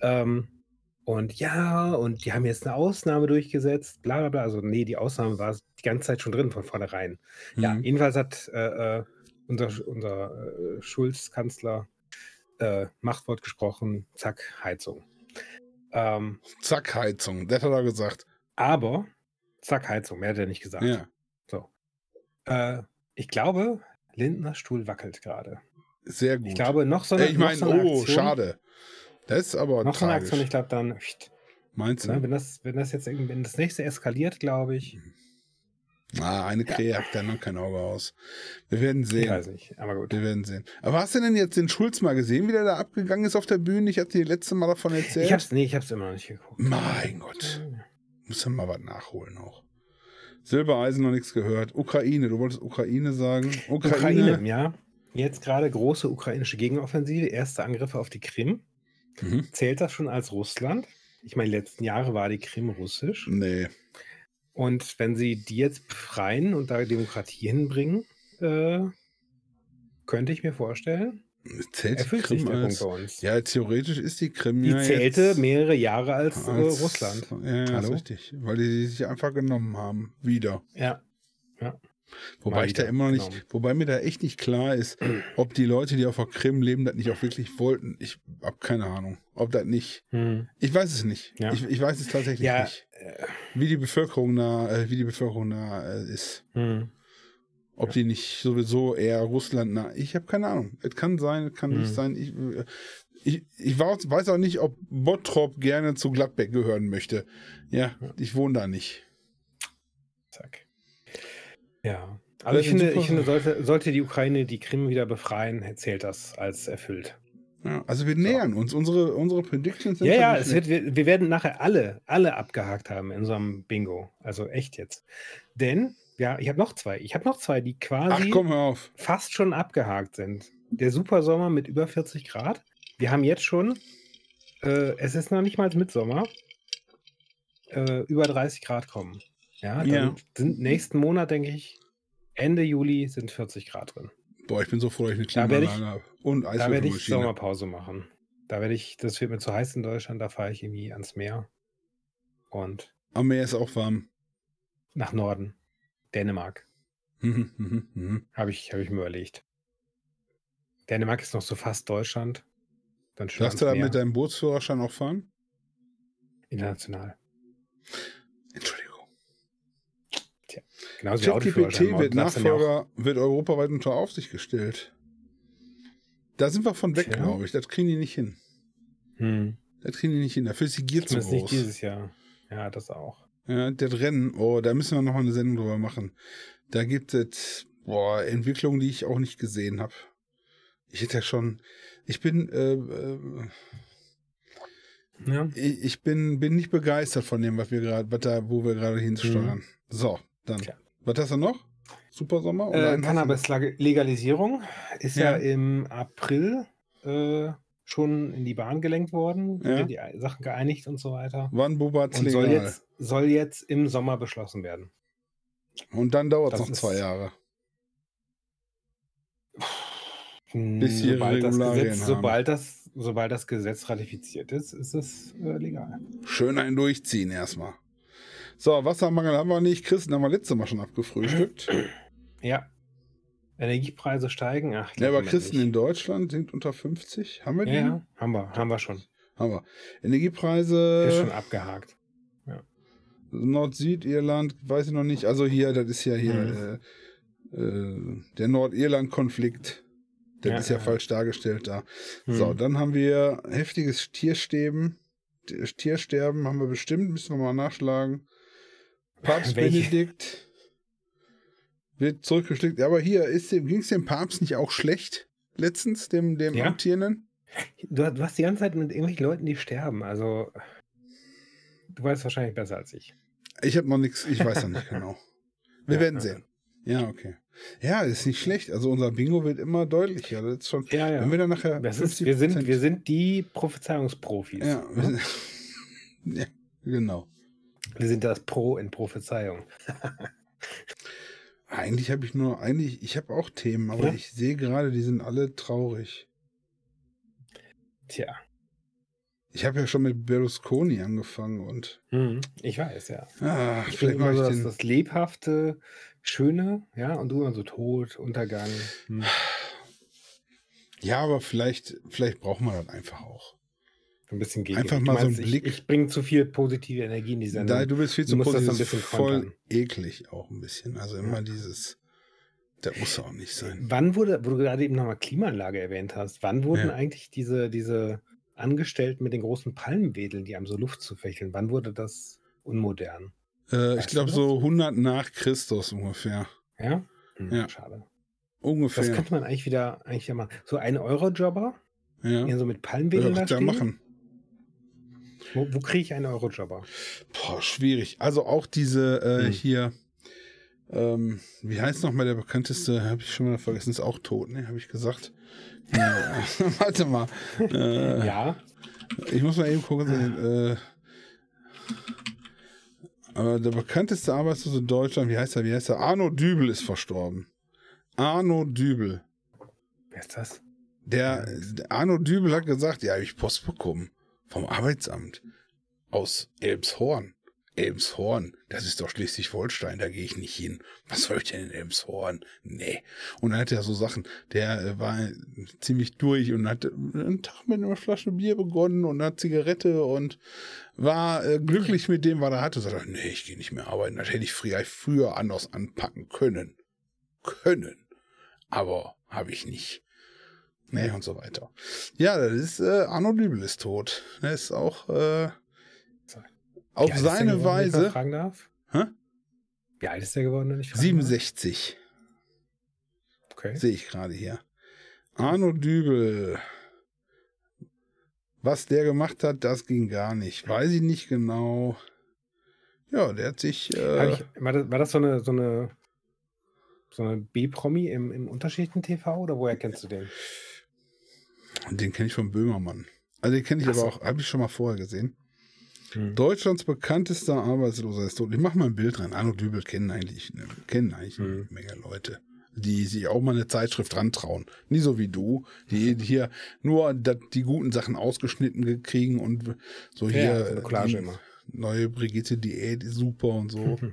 Ähm, und ja, und die haben jetzt eine Ausnahme durchgesetzt, bla bla bla. Also, nee, die Ausnahme war die ganze Zeit schon drin von vornherein. Ja, Mhm. jedenfalls hat äh, äh, unser, unser äh, Schulz-Kanzler äh, Machtwort gesprochen, zack, Heizung. Ähm, Zack, Heizung. Das hat er gesagt. aber, zack, Heizung, mehr hat er nicht gesagt. Ja, Äh, ich glaube, Lindners Stuhl wackelt gerade. sehr gut. Ich glaube, noch so eine, Äh, ich meine, so oh, Aktion, schade. Das ist aber Noch so eine tragisch. Aktion, ich glaube dann, pst, Meinst du? ne, wenn, das, wenn das jetzt irgendwie, wenn das nächste eskaliert, glaube ich, Ah, eine Krähe jagt da noch kein Auge aus. Wir werden ich sehen. weiß nicht, aber gut. Wir werden sehen. Aber hast du denn jetzt den Schulz mal gesehen, wie der da abgegangen ist auf der Bühne? Ich hatte dir letzte Mal davon erzählt. Ich hab's, nee, ich hab's immer noch nicht geguckt. mein Gott. Muss ja mal was nachholen auch. Silbereisen noch nichts gehört. Ukraine, du wolltest Ukraine sagen. Ukraine, ja. Jetzt gerade große ukrainische Gegenoffensive, erste Angriffe auf die Krim. Mhm. Zählt das schon als Russland? Ich meine, die letzten Jahre war die Krim russisch. Nee. Und wenn sie die jetzt befreien und da Demokratie hinbringen, äh, könnte ich mir vorstellen, Zählt die erfüllt sich Krim Punkt als. bei uns. Ja, theoretisch ist die Krim die ja zählte jetzt mehrere Jahre als, äh, als- Russland. Ja, ja Hallo? richtig. Weil die sie sich einfach genommen haben. Wieder. Ja. Wobei Mal ich da immer noch nicht, genommen. wobei mir da echt nicht klar ist, ob die Leute, die auf der Krim leben, das nicht auch wirklich wollten. Ich habe keine Ahnung. Ob das nicht. Hm. Ich weiß es nicht. Ja. Ich, ich weiß es tatsächlich Ja, nicht. äh, Wie die Bevölkerung da, äh, wie die Bevölkerung da äh, ist. hm. Ob die nicht sowieso eher Russland nah. Ich habe keine Ahnung. Es kann sein, es kann Mhm. nicht sein. Ich, ich, ich weiß weiß auch nicht, ob Bottrop gerne zu Gladbeck gehören möchte. Ja, ich wohne da nicht. Zack. Ja. Also ich finde, ich finde sollte, sollte die Ukraine die Krim wieder befreien, zählt das als erfüllt. Ja, also wir nähern uns. Unsere, unsere Predictions sind Ja, ja, es wird, wir, wir werden nachher alle, alle abgehakt haben in unserem Bingo. Also echt jetzt. Denn, ja, ich habe noch zwei. Ich habe noch zwei, die Ach quasi komm, hör auf. fast schon abgehakt sind. Der Supersommer mit über 40 Grad. Wir haben jetzt schon, äh, es ist noch nicht mal Mitsommer, äh, über 30 Grad kommen. Ja, dann Ja. sind nächsten Monat, denke ich, Ende Juli sind 40 Grad drin. Boah, ich bin so froh, dass ich eine Klimaanlage habe. Und Da werde ich. Sommerpause machen. Da werde ich, das wird mir zu heiß in Deutschland, da fahre ich irgendwie ans Meer und Am Meer ist auch warm. nach Norden. Dänemark. Habe ich, hab ich mir überlegt. Dänemark ist noch so fast Deutschland. Dann schön Darfst du da mit deinem Bootsführerschein auch fahren? International. Entschuldigung. Genauso. ChatGPT wird Nachfolger, wird europaweit unter Aufsicht gestellt. Da sind wir von weg, Tja. glaube ich. Das kriegen die nicht hin. Hm. Das kriegen die nicht hin. Dafür ist die Gier zu Zumindest nicht groß. dieses Jahr. Ja, das auch. Ja, das Rennen, oh, da müssen wir noch mal eine Sendung drüber machen. Da gibt es boah, Entwicklungen, die ich auch nicht gesehen habe. Ich hätte ja schon, ich bin, äh, äh, Ja. ich ich bin, bin nicht begeistert von dem, was wir gerade, was da, wo wir gerade hinsteuern. So, dann. Tja. Was hast du noch? Super Sommer? Oder Äh, Cannabis-Legalisierung ist ja, Ja. im April äh, schon in die Bahn gelenkt worden. Ja. Die Sachen geeinigt und so weiter. Wann bubert's Und legal? soll jetzt, soll jetzt im Sommer beschlossen werden. Und dann dauert es noch zwei Jahre. Bis hier sobald, das Gesetz, sobald, das, sobald das Gesetz ratifiziert ist, ist es äh, legal. Schön einen durchziehen erstmal. So, Wassermangel haben wir nicht. Christen haben wir letztes Mal schon abgefrühstückt. Ja. Energiepreise steigen. Ach, Ja, aber Christen nicht. in Deutschland sind unter 50. Haben wir die? Ja, ja, haben wir, haben wir schon. Haben wir. Energiepreise. Ist schon abgehakt. Nord-Süd-Irland, weiß ich noch nicht. Also hier, das ist ja hier äh, äh, der Nordirland-Konflikt. Das Ja, ist ja, ja. falsch dargestellt da. Hm. So, dann haben wir heftiges Tiersterben. Tiersterben haben wir bestimmt, müssen wir mal nachschlagen. Papst Welche? Benedikt wird zurückgeschickt. Ja, aber hier ging es dem Papst nicht auch schlecht letztens, dem, dem Ja. Amtierenden? Du, du hast die ganze Zeit mit irgendwelchen Leuten, die sterben. Also, du weißt wahrscheinlich besser als ich. Ich habe noch nichts, ich weiß noch nicht genau. Wir Ja, werden ja. sehen. Ja, okay. Ja, ist nicht schlecht. Also unser Bingo wird immer deutlicher. Das ist schon, Ja, ja. wenn wir dann nachher ist, wir, sind, wir sind die Prophezeiungsprofis. ja, wir ne? ja, genau. Wir sind das Pro in Prophezeiung. Eigentlich habe ich nur, eigentlich, ich habe auch Themen, aber Ja. ich sehe gerade, die sind alle traurig. Tja, Ich habe ja schon mit Berlusconi angefangen und hm, ich weiß, ja. ah, Ich vielleicht immer mache so ich das, den. das lebhafte, schöne, ja, und du immer so Tod, Untergang. Hm. Ja, aber vielleicht, vielleicht brauchen wir das einfach auch. So ein bisschen gegen. Einfach mal so meinst, einen Blick. Ich, ich bringe zu viel positive Energie in die Sendung. Da, du bist viel zu musst das so ein positiv, bisschen voll kontern. eklig auch ein bisschen. Also immer dieses, das muss auch nicht sein. Wann wurde, wo du gerade eben nochmal Klimaanlage erwähnt hast, wann wurden Ja. eigentlich diese, diese Angestellten mit den großen Palmenwedeln, die einem so Luft zu fächeln, wann wurde das unmodern? Äh, ich glaube so 100 nach Christus ungefähr. Ja? Hm, Ja. Schade. Ungefähr. Das könnte man eigentlich wieder, eigentlich wieder machen. So ein Eurojobber, ja. der so mit Ja, Palmenwedeln da da stehen. machen. Wo, wo kriege ich einen Eurojobber? Boah, schwierig. Also auch diese äh, Hm. hier, ähm, wie heißt nochmal der bekannteste, habe ich schon mal vergessen, ist auch tot, ne? Habe ich gesagt. Warte mal. Äh, Ja, Ich muss mal eben gucken. Äh, aber der bekannteste Arbeitslose in Deutschland, wie heißt er? Wie heißt er? Arno Dübel ist verstorben. Arno Dübel. wer ist das? Der, der Arno Dübel hat gesagt, ja, habe ich Post bekommen vom Arbeitsamt aus Elmshorn. Elmshorn, das ist doch Schleswig-Holstein, da gehe ich nicht hin. Was soll ich denn in Elmshorn? Nee. Und dann hat er so Sachen, der äh, war ziemlich durch und hat einen Tag mit einer Flasche Bier begonnen und hat Zigarette und war äh, glücklich mit dem, was er hatte. Sagt er, nee, ich gehe nicht mehr arbeiten. Das hätte ich früher anders anpacken können. Können. Aber habe ich nicht. Nee, und so weiter. Ja, das ist, äh, Arno Dübel ist tot. Er ist auch, äh, auf seine geworden, wenn ich Weise, Fragen darf? Hä? Wie alt ist der geworden, wenn ich fragen darf? 67, Okay. sehe ich gerade hier. Arno Dübel. Was der gemacht hat, das ging gar nicht. Weiß ich nicht genau. Ja, der hat sich, äh, ich, war, das, war das so eine, so eine, so eine B-Promi im, im Unterschichten-TV oder woher kennst du den? Den kenne ich von Böhmermann. Also den kenne ich Ach aber so. auch, habe ich schon mal vorher gesehen. Hm. Deutschlands bekanntester Arbeitsloser ist tot. Ich mache mal ein Bild dran. Arno Dübel kennen eigentlich, ne, kennen eigentlich eine Mhm. Menge Leute, die sich auch mal eine Zeitschrift rantrauen. Nie so wie du, die hier nur die guten Sachen ausgeschnitten ge- kriegen und so hier Ja, so eine Collage die immer. neue Brigitte Diät ist super und so.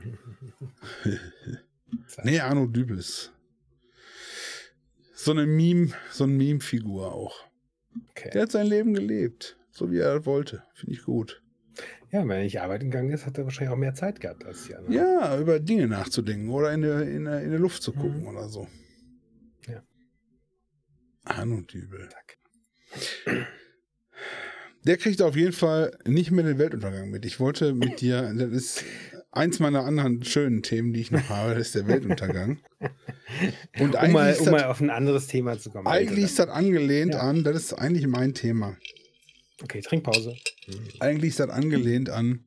Nee, Arno Dübel ist so eine Meme, so eine Meme-Figur auch. Okay. Der hat sein Leben gelebt, so wie er wollte. Finde ich gut. Ja, wenn er nicht arbeiten gegangen ist, hat er wahrscheinlich auch mehr Zeit gehabt als die anderen. Ja, über Dinge nachzudenken oder in der, in der, in der Luft zu gucken Mhm. oder so. Ja. Arno Dübel. Zack. Der kriegt auf jeden Fall nicht mehr den Weltuntergang mit. Ich wollte mit dir, das ist eins meiner anderen schönen Themen, die ich noch habe, das ist der Weltuntergang. Und Um mal, um das, mal auf ein anderes Thema zu kommen. eigentlich ist das angelehnt Ja. an, das ist eigentlich mein Thema. Okay, Trinkpause. Eigentlich ist das angelehnt an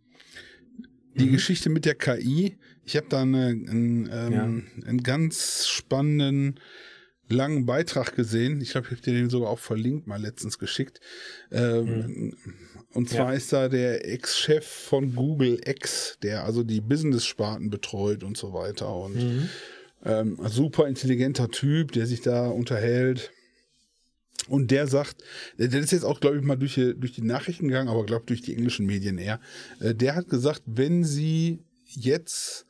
die Mhm. Geschichte mit der KI. Ich habe da eine, einen, ähm, einen ganz spannenden langen Beitrag gesehen. Ich glaube, ich habe dir den sogar auch verlinkt, mal letztens geschickt. Ähm, Und zwar Mhm. Ja. ist da der Ex-Chef von Google X, der also die Business-Sparten betreut und so weiter. Und Mhm. ähm, super intelligenter Typ, der sich da unterhält. Und der sagt, der der ist jetzt auch, glaube ich, mal durch die, durch die Nachrichten gegangen, aber glaube durch die englischen Medien eher. Äh, Der hat gesagt, wenn sie jetzt,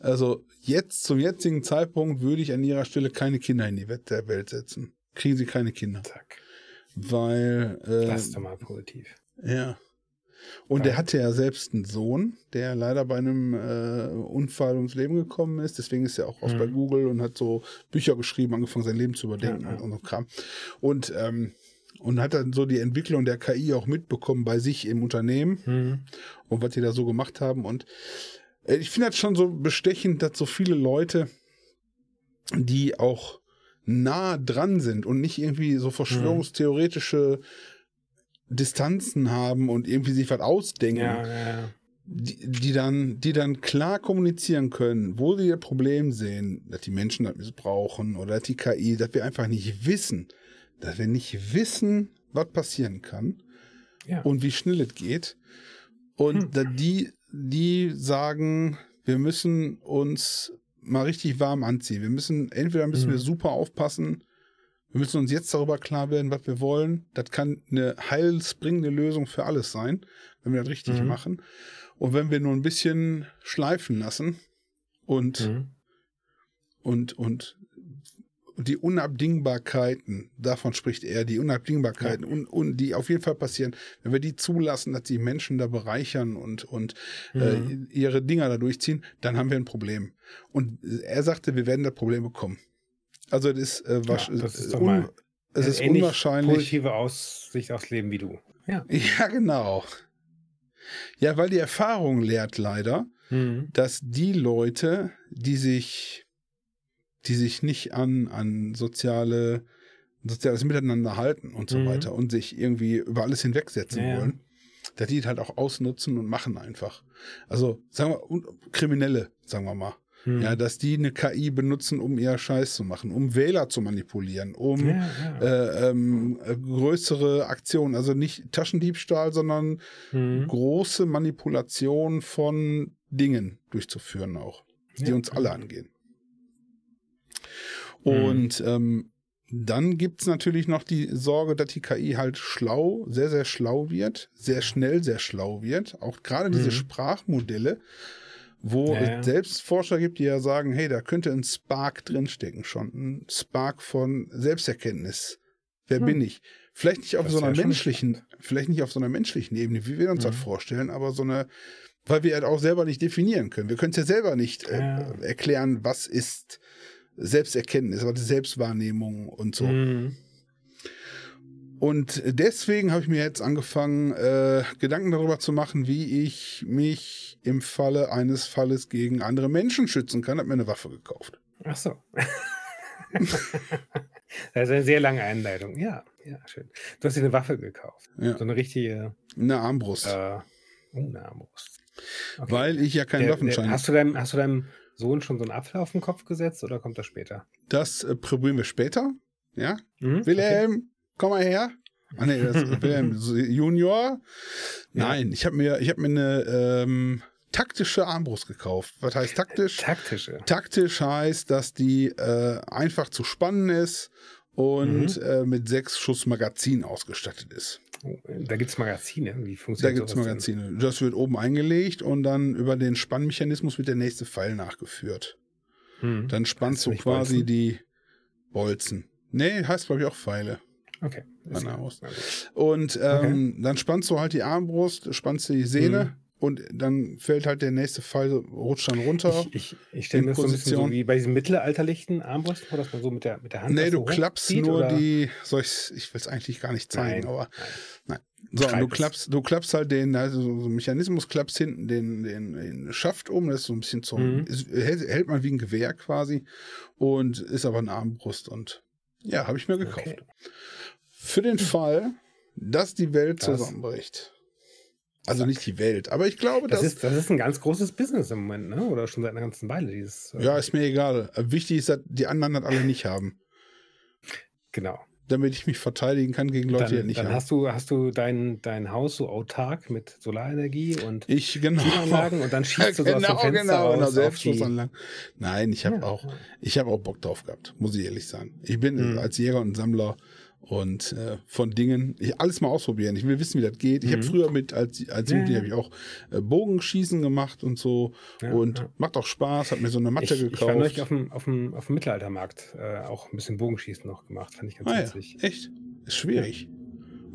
also jetzt zum jetzigen Zeitpunkt würde ich an ihrer Stelle keine Kinder in die Welt setzen. Kriegen sie keine Kinder. Zack. Weil, äh, Das ist doch mal positiv. ja. Und Ja. der hatte ja selbst einen Sohn, der leider bei einem äh, Unfall ums Leben gekommen ist. Deswegen ist er auch raus Mhm. bei Google und hat so Bücher geschrieben, angefangen sein Leben zu überdenken Ja, ja. und so Kram. Und, ähm, und hat dann so die Entwicklung der KI auch mitbekommen bei sich im Unternehmen Mhm. und was die da so gemacht haben. Und äh, ich finde das schon so bestechend, dass so viele Leute, die auch nah dran sind und nicht irgendwie so verschwörungstheoretische Distanzen haben und irgendwie sich was ausdenken, Ja, ja, ja. die, die, dann, die dann klar kommunizieren können, wo sie ihr Problem sehen, dass die Menschen das missbrauchen oder dass die KI, dass wir einfach nicht wissen, dass wir nicht wissen, was passieren kann und wie schnell es geht. Und Hm. da die, die sagen, wir müssen uns mal richtig warm anziehen. Wir müssen, entweder müssen Mhm. wir super aufpassen, wir müssen uns jetzt darüber klar werden, was wir wollen. Das kann eine heilsbringende Lösung für alles sein, wenn wir das richtig Mhm. machen. Und wenn wir nur ein bisschen schleifen lassen und, Mhm. und, und die Unabdingbarkeiten, davon spricht er, die Unabdingbarkeiten, und, und die auf jeden Fall passieren, wenn wir die zulassen, dass die Menschen da bereichern und, und Mhm. äh, ihre Dinger da durchziehen, dann haben wir ein Problem. Und er sagte, wir werden das Problem bekommen. Also das ist, äh, Ja, das ist doch un- mal es ist unwahrscheinlich. Positive Aussicht aufs Leben wie du. Ja. Ja, genau. Ja, weil die Erfahrung lehrt leider, Mhm. dass die Leute, die sich, die sich nicht an, an soziale, soziales Miteinander halten und so Mhm. weiter und sich irgendwie über alles hinwegsetzen Ja, wollen, dass die halt auch ausnutzen und machen einfach. Also, sagen wir, Kriminelle, sagen wir mal. Mhm. Ja, dass die eine KI benutzen, um ihr Scheiß zu machen, um Wähler zu manipulieren, um ja, ja. äh, ähm, äh, größere Aktionen, also nicht Taschendiebstahl, sondern Mhm. große Manipulation von Dingen durchzuführen auch, die uns alle angehen. Mhm. Und ähm, dann gibt's natürlich noch die Sorge, dass die KI halt schlau, sehr, sehr schlau wird, sehr schnell sehr schlau wird. Auch gerade diese Mhm. Sprachmodelle, wo Ja, ja. es selbst Forscher gibt, die ja sagen, hey, da könnte ein Spark drinstecken schon, ein Spark von Selbsterkenntnis. Wer Hm. bin ich? Vielleicht nicht auf Das so einer schon menschlichen, vielleicht nicht auf so einer menschlichen Ebene, wie wir uns das Mhm. vorstellen, aber so eine, weil wir halt auch selber nicht definieren können. Wir können es ja selber nicht äh, Ja. erklären, was ist Selbsterkenntnis, was ist Selbstwahrnehmung und so. Mhm. Und deswegen habe ich mir jetzt angefangen, äh, Gedanken darüber zu machen, wie ich mich im Falle eines Falles gegen andere Menschen schützen kann. Habe mir eine Waffe gekauft. Ach so. das ist eine sehr lange Einleitung. Ja, ja, schön. Du hast dir eine Waffe gekauft. Ja, So eine richtige eine Armbrust. äh, oh, eine Armbrust. Okay. Weil ich ja keinen Der- Waffenschein der, hast, du deinem, hast du deinem Sohn schon so einen Apfel auf den Kopf gesetzt oder kommt das später? Das äh, probieren wir später. Ja, Mhm, Wilhelm, komm mal her. Ah, nee, das ist Wilhelm Junior. Nein, ich habe mir, ich hab mir eine ähm, taktische Armbrust gekauft. Was heißt taktisch? Okay. Taktische. Taktisch heißt, dass die äh, einfach zu spannen ist und Mhm. äh, mit sechs Schuss Magazin ausgestattet ist. Da gibt es Magazine. Wie Da funktioniert gibt es sowas denn? Magazine. Das wird oben eingelegt und dann über den Spannmechanismus wird der nächste Pfeil nachgeführt. Hm. Dann spannst du quasi Bolzen? die Bolzen. Nee, heißt glaube ich auch Pfeile. Okay. Aus. Und ähm, okay. dann spannst du halt die Armbrust, spannst die Sehne. Mhm. Und dann fällt halt der nächste Pfeil, rutscht dann runter. Ich, ich, ich stelle mir das so ein bisschen so wie bei diesen mittelalterlichen Armbrüsten vor, dass man so mit der, mit der Hand. Nee, du klappst nur oder? die. Soll ich ich will es eigentlich gar nicht zeigen, nein, aber. Nein. nein. So, du klappst, du klappst halt den, also so ein Mechanismus, klappst hinten den, den, den Schaft um, das ist so ein bisschen zum, mhm. ist, hält, hält man wie ein Gewehr quasi und ist aber eine Armbrust und ja, habe ich mir gekauft. Okay. Für den Fall, dass die Welt das. zusammenbricht. Also nicht die Welt, aber ich glaube, das ist das ist ein ganz großes Business im Moment, ne? Oder schon seit einer ganzen Weile dieses. Äh ja, ist mir egal. Wichtig ist, dass die anderen das alle nicht haben. Genau. Damit ich mich verteidigen kann gegen Leute, dann, die nicht dann haben. Dann hast du hast du dein, dein Haus so autark mit Solarenergie und ich genau und dann schießt du so genau, aus dem Fenster genau, aus Selbstschussanlagen. Nein, ich habe ja, auch ich habe auch Bock drauf gehabt, muss ich ehrlich sagen. Ich bin mhm. als Jäger und Sammler und äh, von Dingen, ich alles mal ausprobieren. Ich will wissen, wie das geht. Ich mhm. habe früher mit, als, als Jugendlicher ja. habe ich auch äh, Bogenschießen gemacht und so. Ja, und ja. macht auch Spaß, hat mir so eine Matte ich, gekauft. Ich war neulich auf dem, auf dem, auf dem Mittelaltermarkt äh, auch ein bisschen Bogenschießen noch gemacht, fand ich ganz ah, witzig. Ja. Echt? Ist schwierig.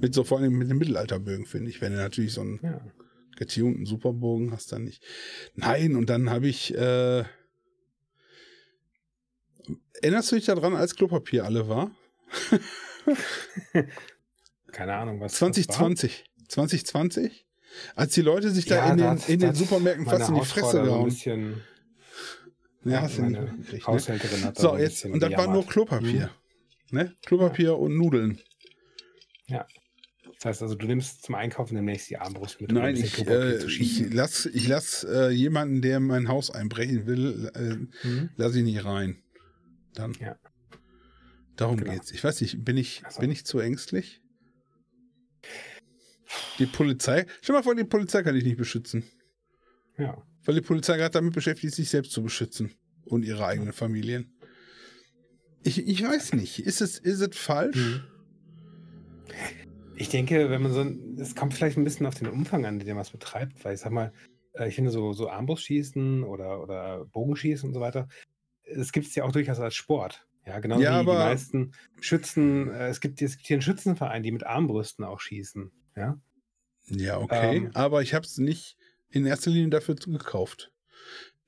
Mit so vor allem mit den Mittelalterbögen, finde ich. Wenn du natürlich so einen ja. getunten Superbogen hast, dann nicht. Nein, und dann habe ich, äh, erinnerst du dich daran, als Klopapier alle war? Keine Ahnung, was 2020. 2020? Als die Leute sich da ja, in den, das, in den Supermärkten fast in die Fresse gehauen. Bisschen, ja, hast du gekriegt, ne? Haushälterin hat So, jetzt, und das war nur Klopapier. Mhm. Ne? Klopapier ja. und Nudeln. Ja. Das heißt also, du nimmst zum Einkaufen demnächst die Armbrust mit. Nein, ich, äh, ich lasse ich lass, äh, jemanden, der mein Haus einbrechen will, äh, mhm. lasse ich nicht rein. Dann. Ja. Darum genau. geht's. Ich weiß nicht, bin ich, also. bin ich zu ängstlich? Die Polizei, stell mal vor, die Polizei kann ich nicht beschützen. Ja. Weil die Polizei gerade damit beschäftigt, sich selbst zu beschützen und ihre eigenen Familien. Ich, ich weiß nicht. Ist es, ist es falsch? Mhm. Ich denke, wenn man so, es kommt vielleicht ein bisschen auf den Umfang an, den man es betreibt, weil ich sag mal, äh, ich finde so, so Armbrustschießen oder, oder Bogenschießen und so weiter, es gibt es ja auch durchaus als Sport. Ja, genau ja, wie die meisten Schützen. Äh, es, gibt, es gibt hier einen Schützenverein, die mit Armbrüsten auch schießen. Ja, ja okay. Ähm, aber ich habe es nicht in erster Linie dafür gekauft.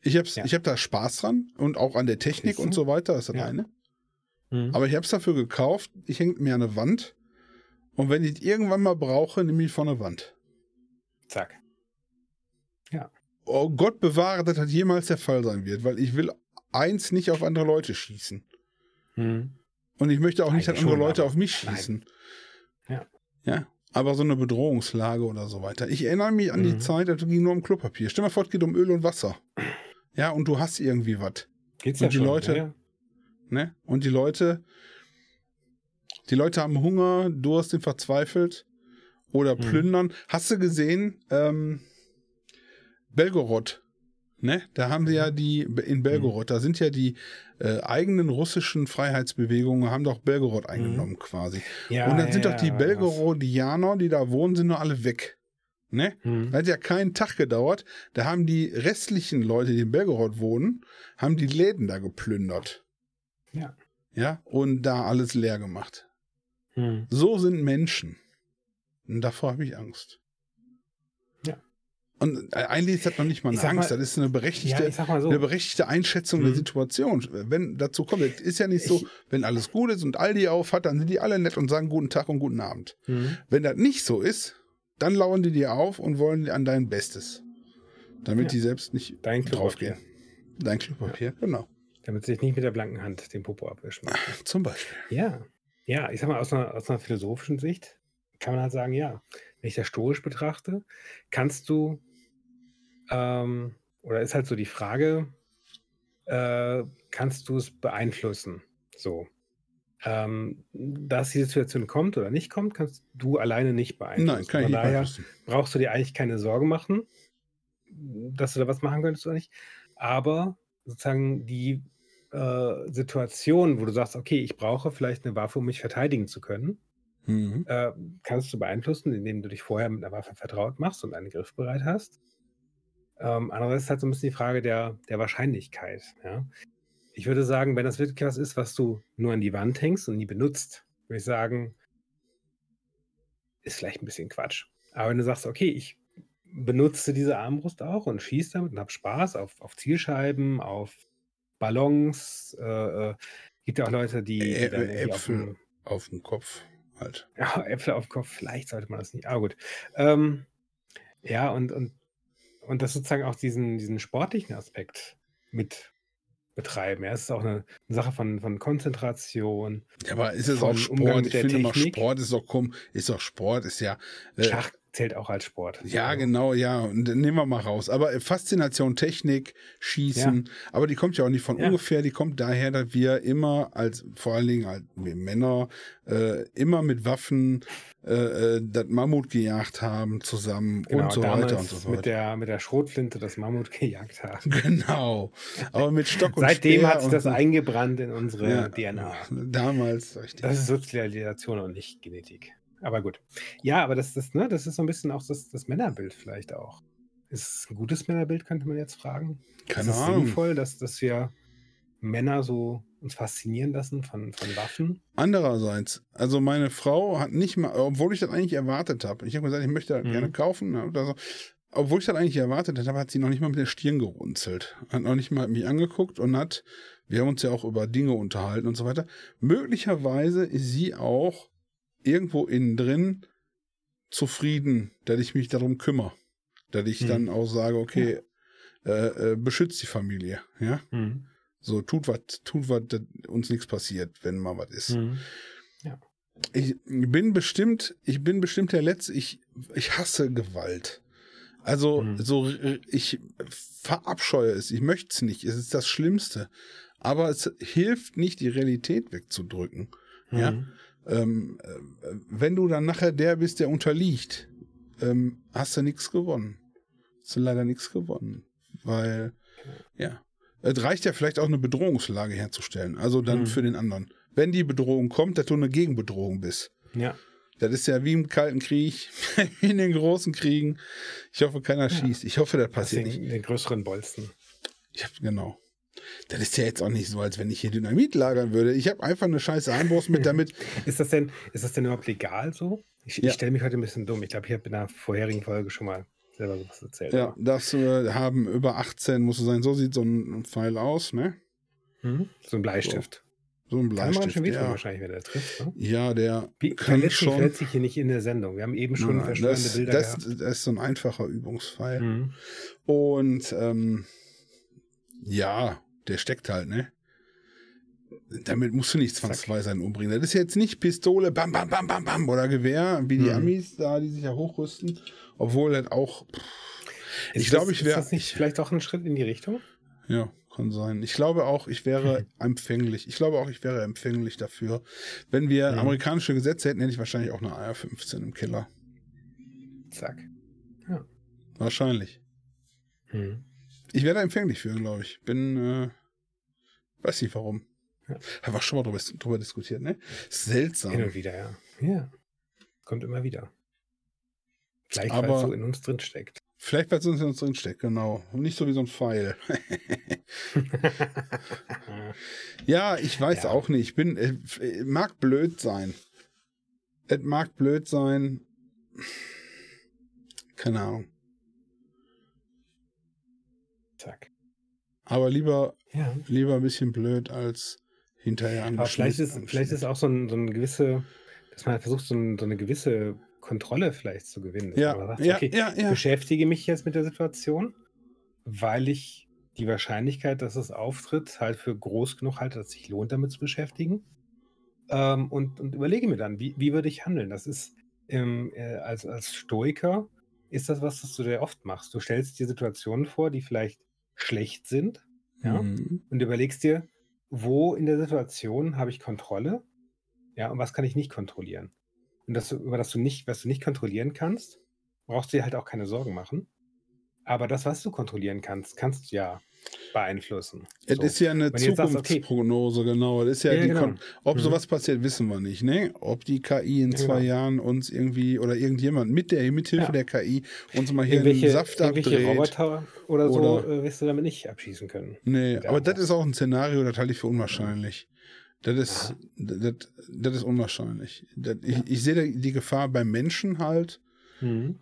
Ich habe ja. hab da Spaß dran und auch an der Technik und so weiter. Das ist das ja. eine. Mhm. Aber ich habe es dafür gekauft. Ich hänge mir an der Wand. Und wenn ich irgendwann mal brauche, nehme ich von der Wand. Zack. Ja. Oh Gott bewahre, dass das jemals der Fall sein wird, weil ich will eins nicht auf andere Leute schießen. Hm. Und ich möchte auch nicht, dass andere Leute auf mich schießen. Ja. Ja. Aber so eine Bedrohungslage oder so weiter. Ich erinnere mich an mhm. die Zeit, da ging nur um Klopapier. Stell mal vor, es geht um Öl und Wasser. Ja, und du hast irgendwie was. Geht's ja und die schon, Leute, ja. ne? Und die Leute, die Leute haben Hunger, Durst, sind verzweifelt oder mhm. plündern. Hast du gesehen, ähm, Belgorod, ne? Da haben sie ja mhm. die, in Belgorod, mhm. da sind ja die äh, eigenen russischen Freiheitsbewegungen haben doch Belgorod mhm. eingenommen mhm. quasi. Ja, und dann sind ja, doch die Belgorodianer, die da wohnen, sind nur alle weg. Ne? Mhm. Hat ja keinen Tag gedauert. Da haben die restlichen Leute, die in Belgorod wohnen, haben die Läden da geplündert. Ja. Ja, und da alles leer gemacht. Mhm. So sind Menschen. Und davor habe ich Angst. Und äh, eigentlich ist das noch nicht mal eine Angst, mal, das ist eine berechtigte, ja, so. eine berechtigte Einschätzung mhm. der Situation. Wenn dazu kommt, es ist ja nicht so, ich, wenn alles gut ist und Aldi auf hat, dann sind die alle nett und sagen guten Tag und guten Abend. Mhm. Wenn das nicht so ist, dann lauern die dir auf und wollen an dein Bestes. Damit ja. die selbst nicht Dein draufgehen. Dein Klopapier, ja. genau. Damit sie sich nicht mit der blanken Hand den Popo abwischen. Zum Beispiel. Ja. Ja, ich sag mal, aus einer, aus einer philosophischen Sicht kann man halt sagen, ja, wenn ich das stoisch betrachte, kannst du ähm, oder ist halt so die Frage, äh, kannst du es beeinflussen? So. Ähm, dass die Situation kommt oder nicht kommt, kannst du alleine nicht beeinflussen. Nein, kann ich Von nicht daher brauchst du dir eigentlich keine Sorge machen, dass du da was machen könntest oder nicht. Aber sozusagen die äh, Situation, wo du sagst, okay, ich brauche vielleicht eine Waffe, um mich verteidigen zu können, mhm. äh, kannst du beeinflussen, indem du dich vorher mit einer Waffe vertraut machst und einen Griff bereit hast. Ähm, andererseits ist halt so ein bisschen die Frage der, der Wahrscheinlichkeit. Ja? ich würde sagen, wenn das wirklich was ist, was du nur an die Wand hängst und nie benutzt, würde ich sagen, ist vielleicht ein bisschen Quatsch. Aber wenn du sagst, okay, ich benutze diese Armbrust auch und schieße damit und habe Spaß auf, auf Zielscheiben, auf Ballons. Äh, äh, gibt ja auch Leute, die, die dann Äpfel auf, auf dem Kopf halt. Ja, Äpfel auf dem Kopf, vielleicht sollte man das nicht. Aber gut. Ähm, ja, und, und, und das sozusagen auch diesen, diesen sportlichen Aspekt mit betreiben. Ja, es ist auch eine, Sache von, von Konzentration. Ja, aber ist es auch Sport? Ich finde mal, Sport ist doch komm, ist doch Sport, ist ja. Äh, Schach zählt auch als Sport. Ja, also. genau, ja. Und nehmen wir mal raus. Aber Faszination, Technik, Schießen, ja. aber die kommt ja auch nicht von ja. ungefähr, die kommt daher, dass wir immer als, vor allen Dingen als wir Männer, äh, immer mit Waffen äh, äh, das Mammut gejagt haben zusammen genau, und so weiter und so fort. Mit der, mit der Schrotflinte das Mammut gejagt haben. Genau. Aber mit Stock und Seitdem hat sich das eingebrannt in unsere ja, DNA. Damals, richtig. Das ist Sozialisation und nicht Genetik. Aber gut. Ja, aber das, das, ne, das ist so ein bisschen auch das, das Männerbild vielleicht auch. Ist es ein gutes Männerbild, könnte man jetzt fragen? Keine ist es Ahnung. sinnvoll, dass, dass wir Männer so uns faszinieren lassen von, von Waffen? Andererseits, also meine Frau hat nicht mal, obwohl ich das eigentlich erwartet habe, ich habe gesagt, ich möchte das mhm. gerne kaufen ne, oder so, obwohl ich das eigentlich erwartet habe, hat sie noch nicht mal mit der Stirn gerunzelt. Hat noch nicht mal mich angeguckt und hat, wir haben uns ja auch über Dinge unterhalten und so weiter. Möglicherweise ist sie auch irgendwo innen drin zufrieden, dass ich mich darum kümmere. Dass ich hm. dann auch sage, okay, ja. äh, äh, beschützt die Familie, ja. Hm. So, tut was, tut was, uns nichts passiert, wenn mal was ist. Hm. Ja. Ich bin bestimmt, ich bin bestimmt der Letzte, ich, ich hasse Gewalt. Also, hm. so, ich verabscheue es, ich möchte es nicht, es ist das Schlimmste. Aber es hilft nicht, die Realität wegzudrücken. Ja. Hm ähm, äh, wenn du dann nachher der bist, der unterliegt, ähm, hast du nichts gewonnen. Hast du leider nichts gewonnen. Weil, ja. Es reicht ja vielleicht auch eine Bedrohungslage herzustellen. Also dann mhm. für den anderen. Wenn die Bedrohung kommt, dass du eine Gegenbedrohung bist. Ja. Das ist ja wie im Kalten Krieg, in den großen Kriegen. Ich hoffe, keiner ja. schießt. Ich hoffe, das passiert das den, nicht. Den größeren Bolzen. Ja, genau. Das ist ja jetzt auch nicht so, als wenn ich hier Dynamit lagern würde. Ich habe einfach eine scheiße Armbrust mit damit. ist, das denn, ist das denn überhaupt legal so? Ich, ja. ich stelle mich heute ein bisschen dumm. Ich glaube, ich habe in der vorherigen Folge schon mal selber sowas erzählt. Ja, das äh, haben über 18 muss es sein. So sieht so ein Pfeil aus, ne? Mhm. So ein Bleistift. So, so ein Bleistift. Kann man schon ja. wahrscheinlich, wenn der trifft. Ne? Ja, der Wie, kann schon. verletzt sich hier nicht in der Sendung. Wir haben eben schon das, Bilder das, gehabt. Das ist so ein einfacher Übungspfeil. Mhm. Und ähm, ja, der steckt halt, ne? Damit musst du nicht zwangsweise einen umbringen. Das ist jetzt nicht Pistole, bam, bam, bam, bam, bam, oder Gewehr, wie die hm. Amis da, die sich ja hochrüsten. Obwohl das auch. Pff, ich glaube, ich wäre. Ist das nicht vielleicht auch ein Schritt in die Richtung? Ja, kann sein. Ich glaube auch, ich wäre empfänglich. Ich glaube auch, ich wäre empfänglich dafür. Wenn wir mhm. amerikanische Gesetze hätten, hätte ich wahrscheinlich auch eine AR-15 im Keller. Zack. Ja. Wahrscheinlich. Mhm. Ich werde empfänglich für, glaube ich. Bin, äh, weiß nicht warum. Ja. Haben wir schon mal drüber, drüber diskutiert, ne? Seltsam. Hin und wieder, ja. Ja. Kommt immer wieder. Vielleicht, weil es so in uns drin steckt. Vielleicht, weil es in uns drin steckt, genau. Und nicht so wie so ein Pfeil. ja, ich weiß ja. auch nicht. Ich bin, äh, mag blöd sein. Es mag blöd sein. Keine Ahnung. Zack. Aber lieber, ja. lieber ein bisschen blöd als hinterher Aber vielleicht ist, vielleicht ist auch so, ein, so eine gewisse, dass man versucht, so, ein, so eine gewisse Kontrolle vielleicht zu gewinnen. Ja, sagt, ja, okay, ja, ja. Ich beschäftige mich jetzt mit der Situation, weil ich die Wahrscheinlichkeit, dass es auftritt, halt für groß genug halte, dass es sich lohnt, damit zu beschäftigen. Ähm, und, und überlege mir dann, wie, wie würde ich handeln? Das ist ähm, äh, als, als Stoiker ist das was, was du sehr oft machst. Du stellst dir Situationen vor, die vielleicht schlecht sind. Ja? Mhm. Und überlegst dir, wo in der Situation habe ich Kontrolle? Ja, und was kann ich nicht kontrollieren? Und das, über das du nicht, was du nicht kontrollieren kannst, brauchst du dir halt auch keine Sorgen machen. Aber das, was du kontrollieren kannst, kannst du ja beeinflussen. Es So. ist ja eine sagst, okay. Zukunftsprognose, genau. Das ist ja, Ja, genau. Ob Mhm. sowas passiert, wissen wir nicht, ne? Ob die KI in zwei genau. Jahren uns irgendwie oder irgendjemand mit der Mithilfe Ja. der KI uns mal hier einen Saft irgendwelche abdreht. Roboter oder so Oder- äh, wirst du damit nicht abschießen können. Nee, aber das ist auch ein Szenario, das halte ich für unwahrscheinlich. Das ist, das, das ist unwahrscheinlich. Das, ich, ich sehe die- die Gefahr beim Menschen halt. Mhm.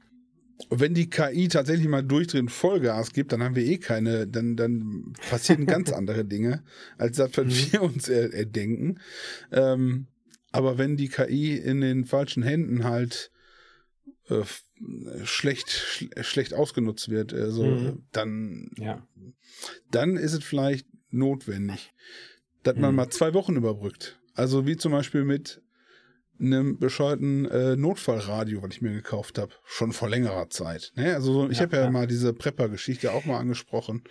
Und wenn die KI tatsächlich mal durchdreht und Vollgas gibt, dann haben wir eh keine, dann, dann passieren ganz andere Dinge, als das, was Mhm. wir uns er, erdenken. Ähm, aber wenn die KI in den falschen Händen halt äh, schlecht, schl schlecht ausgenutzt wird, also, Mhm. dann, Ja. dann ist es vielleicht notwendig, dass man Mhm. mal zwei Wochen überbrückt. Also wie zum Beispiel mit einem bescheuerten äh, Notfallradio, was ich mir gekauft habe, schon vor längerer Zeit. Ne? Also so, ich Ja, habe ja, ja. mal diese Prepper-Geschichte auch mal angesprochen.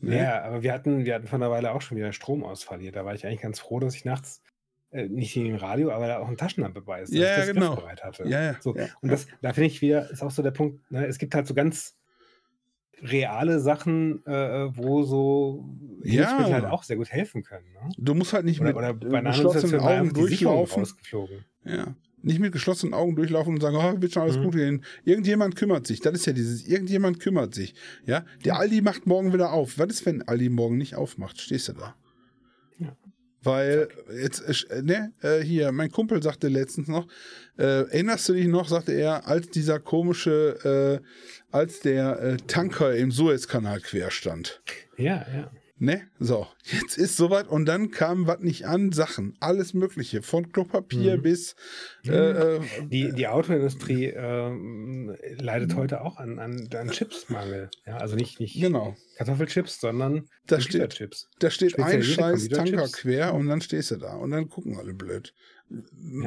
Ne? Ja, aber wir hatten, wir hatten vor einer Weile auch schon wieder Stromausfall hier. Da war ich eigentlich ganz froh, dass ich nachts äh, nicht in dem Radio, aber da auch eine Taschenlampe bei ist, dass Ja, ich das genau. griffbereit hatte. Ja, ja, So, ja, und das, da finde ich wieder, ist auch so der Punkt, ne, es gibt halt so ganz reale Sachen, äh, wo so Ja. Hilfsmittel halt auch sehr gut helfen können. Ne? Du musst halt nicht Oder, mit oder äh, bei geschlossenen Augen durchlaufen. Ja. Nicht mit geschlossenen Augen durchlaufen und sagen, oh, wird schon alles Mhm. gut gehen. Irgendjemand kümmert sich. Das ist ja dieses, irgendjemand kümmert sich. Ja. Der Aldi macht morgen wieder auf. Was ist, wenn Aldi morgen nicht aufmacht? Stehst du da? Weil jetzt, äh, ne, äh, hier, mein Kumpel sagte letztens noch, äh, erinnerst du dich noch, sagte er, als dieser komische, äh, als der äh, Tanker im Suezkanal quer stand. Ja, ja. Ne? So, jetzt ist soweit und dann kam was nicht an, Sachen, alles Mögliche, von Klopapier Mhm. bis äh, äh, Die, die Autoindustrie ähm, leidet heute auch an, an, an Chipsmangel. Ja, also nicht, nicht genau. Kartoffelchips, sondern Da steht-. Da steht ein scheiß Tanker quer und dann stehst du da und dann gucken alle blöd.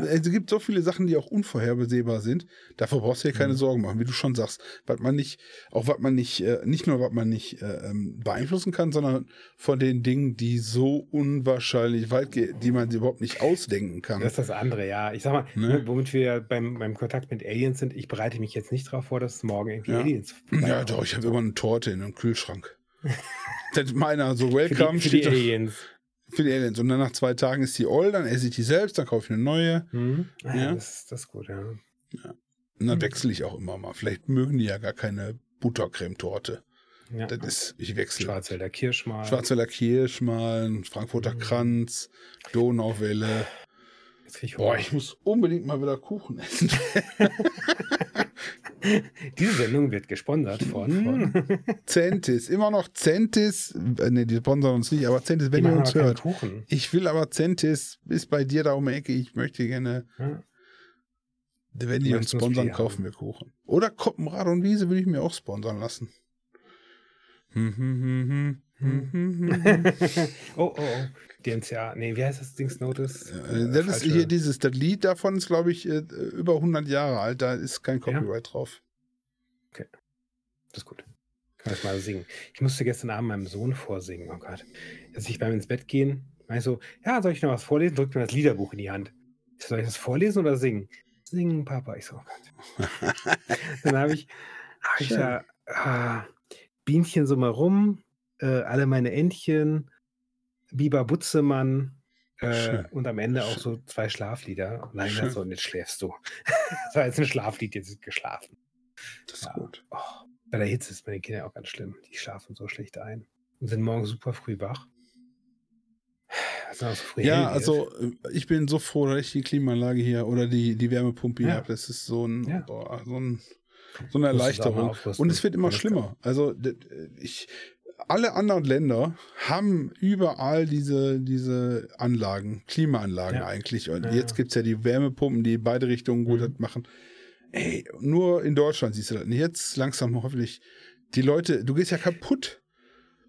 Es gibt so viele Sachen, die auch unvorhersehbar sind. Davor brauchst du dir keine Mhm. Sorgen machen, wie du schon sagst. Was man nicht, auch was man nicht, äh, nicht nur was man nicht äh, ähm, beeinflussen kann, sondern von den Dingen, die so unwahrscheinlich weit gehen, die man überhaupt nicht ausdenken kann. Das ist das andere, ja. Ich sag mal, Ne? womit wir beim, beim Kontakt mit Aliens sind, ich bereite mich jetzt nicht darauf vor, dass morgen irgendwie Ja. Aliens Ja, doch, ich habe immer eine Torte in einem Kühlschrank. das ist meiner, so Für welcome die, für die steht da- Aliens. Für die Aliens. Und dann nach zwei Tagen ist die all, dann esse ich die selbst, dann kaufe ich eine neue. Hm? Ah, Ja. ja. Das, das ist gut, ja. Und dann Mhm. wechsle ich auch immer mal. Vielleicht mögen die ja gar keine Buttercremetorte. ja. Das ist, ich wechsle. Schwarzwälder Kirsch mal. Schwarzwälder Kirsch mal, Frankfurter Mhm. Kranz, Donauwelle. Jetzt krieg ich Boah, ich muss unbedingt mal wieder Kuchen essen. Diese Sendung wird gesponsert von. Von Centis, immer noch Centis. Äh, Ne, die sponsern uns nicht, aber Centis, wenn Die ihr uns hört. Kuchen. Ich will aber Centis, ist bei dir da um die Ecke. Ich möchte gerne, Ja. wenn die uns sponsern, kaufen wir Kuchen. Oder Koppenrad und Wiese würde ich mir auch sponsern lassen. Hm, hm, hm, hm. oh, oh, oh. DMCA. Nee, wie heißt das Dings Notice? Äh, Das ist hier dieses, das Lied davon ist, glaube ich, äh, über 100 Jahre alt. Da ist kein Copyright drauf. Das ist gut. Kann ich mal singen. Ich musste gestern Abend meinem Sohn vorsingen. Oh Gott. Als ich beim ins Bett gehen, meine ich so, ja, soll ich noch was vorlesen? Drückt mir das Liederbuch in die Hand. Ich so, soll ich das vorlesen oder singen? Singen, Papa. Ich so, oh Gott. Dann habe ich, hab ich da ah, Bienchen so mal rum, äh, alle meine Entchen, Biber Butzemann äh, und am Ende auch so zwei Schlaflieder. Nein, Schön. so, und jetzt schläfst du. das war jetzt ein Schlaflied, jetzt ist geschlafen. Das ist Ja. gut. Oh, bei der Hitze ist meine Kinder auch ganz schlimm. Die schlafen so schlecht ein und sind morgen super früh wach. Also so früh Ja, also äh, ich bin so froh, dass ich die Klimaanlage hier oder die, die Wärmepumpe hier Ja. habe. Das ist so, ein, Ja. boah, so, ein, so eine Erleichterung. Und es wird immer schlimmer. Also ich, alle anderen Länder haben überall diese, diese Anlagen, Klimaanlagen Ja. eigentlich. Und Ja, jetzt ja. gibt es ja die Wärmepumpen, die beide Richtungen gut Mhm. machen. Ey, nur in Deutschland siehst du das. Und jetzt langsam hoffentlich. Die Leute, du gehst ja kaputt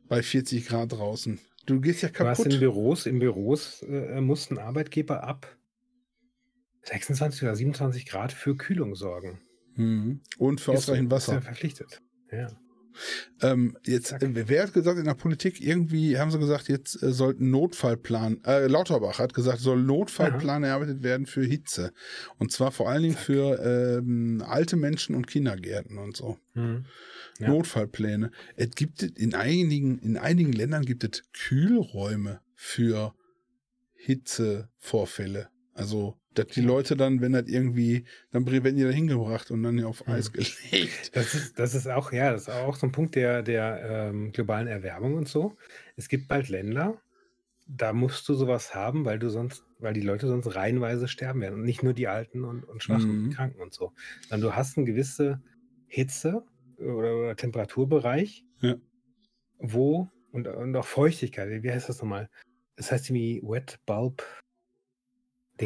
bei 40 Grad draußen. Du gehst ja Du hast kaputt. in Büros, in Büros äh, mussten Arbeitgeber ab 26 oder 27 Grad für Kühlung sorgen. Mhm. Und für ausreichend ist ja Wasser. verpflichtet. Ja. Ähm, jetzt, äh, wer hat gesagt, in der Politik irgendwie haben sie gesagt, jetzt äh, sollten Notfallplan, äh, Lauterbach hat gesagt, soll Notfallplan Aha. erarbeitet werden für Hitze. Und zwar vor allen Dingen Zack. für ähm, alte Menschen und Kindergärten und so. Mhm. Ja. Notfallpläne. Es gibt in einigen, in einigen Ländern gibt es Kühlräume für Hitzevorfälle. Also dass die Leute dann, wenn das irgendwie, dann werden die da hingebracht und dann auf Eis gelegt. Das ist, das ist auch, ja, das ist auch so ein Punkt der, der ähm, globalen Erwärmung und so. Es gibt bald Länder, da musst du sowas haben, weil du sonst, weil die Leute sonst reihenweise sterben werden. Und nicht nur die Alten und, und Schwachen mhm. und Kranken und so. Sondern du hast eine gewisse Hitze oder, oder Temperaturbereich, ja. wo, und, und auch Feuchtigkeit, wie heißt das nochmal? Das heißt irgendwie Wet Bulb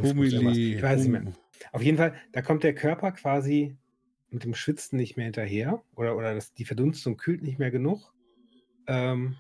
Humili, ich weiß nicht mehr. Auf jeden Fall, da kommt der Körper quasi mit dem Schwitzen nicht mehr hinterher oder, oder das, die Verdunstung kühlt nicht mehr genug. Ähm,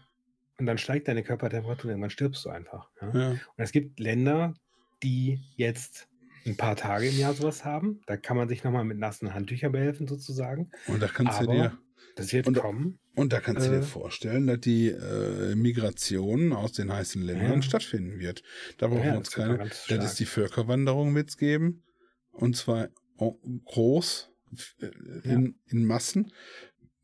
und dann steigt deine Körpertemperatur und irgendwann stirbst du einfach. Ja? Ja. Und es gibt Länder, die jetzt ein paar Tage im Jahr sowas haben. Da kann man sich nochmal mit nassen Handtüchern behelfen, sozusagen. Und da kannst Aber du dir. Das wird und, kommen. Und da kannst du dir äh. vorstellen, dass die äh, Migration aus den heißen Ländern ja. stattfinden wird. Da brauchen ja, wir uns keine. Das ist die Völkerwanderung wird's geben. Und zwar groß äh, in, ja. in Massen.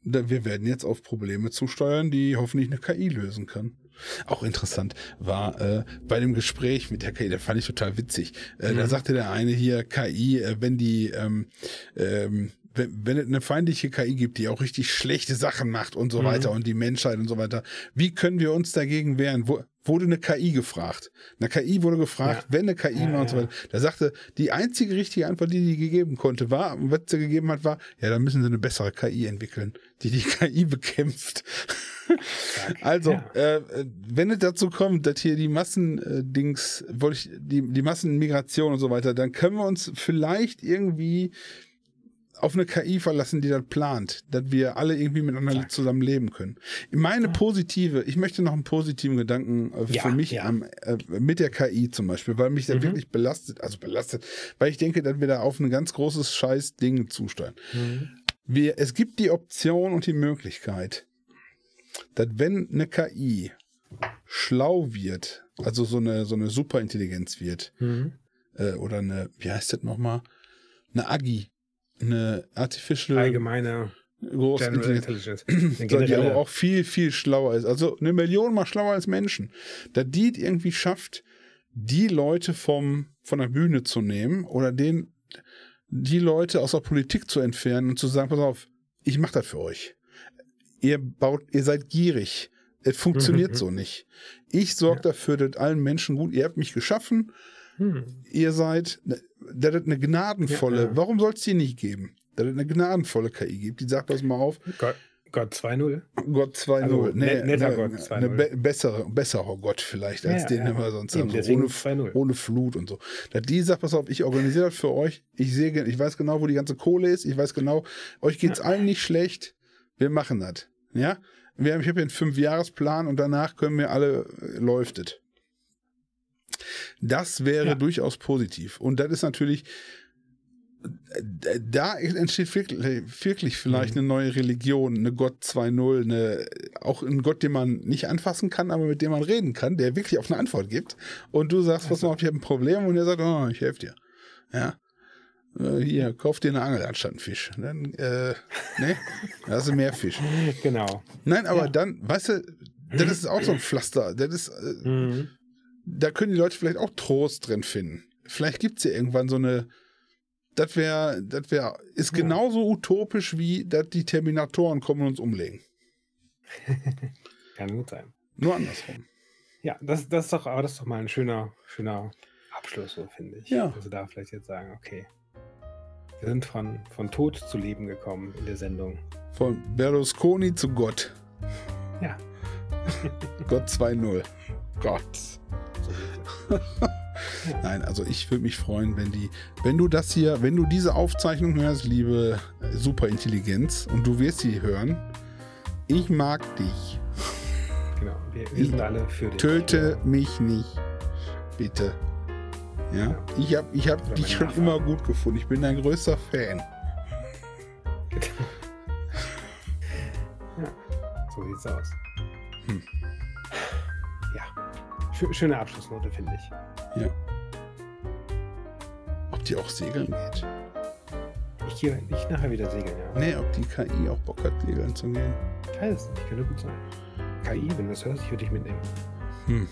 Wir werden jetzt auf Probleme zusteuern, die hoffentlich eine KI lösen kann. Auch interessant war äh, bei dem Gespräch mit der KI, da fand ich total witzig. Äh, mhm. Da sagte der eine hier, KI, äh, wenn die ähm, ähm, wenn, wenn es eine feindliche KI gibt, die auch richtig schlechte Sachen macht und so mhm. weiter und die Menschheit und so weiter, wie können wir uns dagegen wehren? Wo, wurde eine KI gefragt. Eine KI wurde gefragt, ja. wenn eine KI ja, und so weiter. Da sagte, die einzige richtige Antwort, die die gegeben konnte, war, was sie gegeben hat, war, ja, dann müssen sie eine bessere KI entwickeln, die die KI bekämpft. also, ja. äh, wenn es dazu kommt, dass hier die Massendings, äh, wollte ich, die, die Massenmigration und so weiter, dann können wir uns vielleicht irgendwie auf eine KI verlassen, die das plant, dass wir alle irgendwie miteinander zusammen leben können. Meine positive, ich möchte noch einen positiven Gedanken äh, ja, für mich ja. ähm, äh, mit der KI zum Beispiel, weil mich der mhm. wirklich belastet, also belastet, weil ich denke, dass wir da auf ein ganz großes Scheiß Ding zusteuern. Mhm. Wir, es gibt die Option und die Möglichkeit, dass wenn eine KI schlau wird, also so eine, so eine Superintelligenz wird, mhm. äh, oder eine, wie heißt das nochmal? Eine Agi, eine Artificial allgemeine große Intelligenz, die aber auch viel, viel schlauer ist. Also eine Million mal schlauer als Menschen. Da die irgendwie schafft, die Leute vom, von der Bühne zu nehmen oder den, die Leute aus der Politik zu entfernen und zu sagen, pass auf, ich mache das für euch. Ihr baut, ihr seid gierig. Es funktioniert so nicht. Ich sorge ja. dafür, dass allen Menschen gut, ihr habt mich geschaffen, hm. ihr seid, der hat eine gnadenvolle, ja, ja. warum soll es die nicht geben? Der hat eine gnadenvolle KI gibt, die sagt, pass mal auf. Gott, Gott 2.0. Gott 2.0. Also, nee, netter ne, Gott 2.0. Eine be bessere, besserer Gott vielleicht, als ja, den ja. wir sonst haben. So ohne, ohne Flut und so. Dass die sagt, pass auf, ich organisiere das für euch. Ich sehe, ich weiß genau, wo die ganze Kohle ist. Ich weiß genau, euch geht's ja. allen nicht schlecht. Wir machen das. Ja? Wir haben, ich habe hier einen Fünfjahresplan und danach können wir alle, äh, läuft es. Das wäre ja. durchaus positiv. Und das ist natürlich, da entsteht wirklich, wirklich vielleicht mhm. eine neue Religion, eine Gott 2.0, eine, auch ein Gott, den man nicht anfassen kann, aber mit dem man reden kann, der wirklich auf eine Antwort gibt. Und du sagst, was mal, ich habe ein Problem und er sagt, oh, ich helfe dir. Ja. Äh, hier, kauf dir eine Angel anstatt einen Fisch. Dann, äh, ne? Da hast du mehr Fisch. Genau. Nein, aber ja. dann, weißt du, das ist auch so ein Pflaster. Das ist, äh, mhm da können die Leute vielleicht auch Trost drin finden. Vielleicht gibt es ja irgendwann so eine, das wäre, das wäre, ist ja. genauso utopisch wie, dass die Terminatoren kommen und uns umlegen. Kann gut sein. Nur andersrum. Ja, das, das ist doch, aber das ist doch mal ein schöner, schöner Abschluss, so finde ich. Ja. Also da vielleicht jetzt sagen, okay. Wir sind von, von Tod zu Leben gekommen in der Sendung. Von Berlusconi zu Gott. Ja. Gott 2.0. Gott. Nein, also ich würde mich freuen, wenn die, wenn du das hier, wenn du diese Aufzeichnung hörst, liebe Superintelligenz, und du wirst sie hören, ich mag dich. Genau, wir, wir sind alle für dich. Töte mich nicht, bitte. Ja, ja. ich habe ich hab dich schon immer gut gefunden. Ich bin dein größter Fan. ja. So sieht's aus. Hm. Schöne Abschlussnote, finde ich. Ja. Ob die auch segeln geht? Ich gehe nicht nachher wieder segeln, ja. Nee, ob die KI auch Bock hat, segeln zu gehen. Ich weiß es nicht, könnte gut sein. KI, wenn du das hörst, ich würde dich mitnehmen. Hm.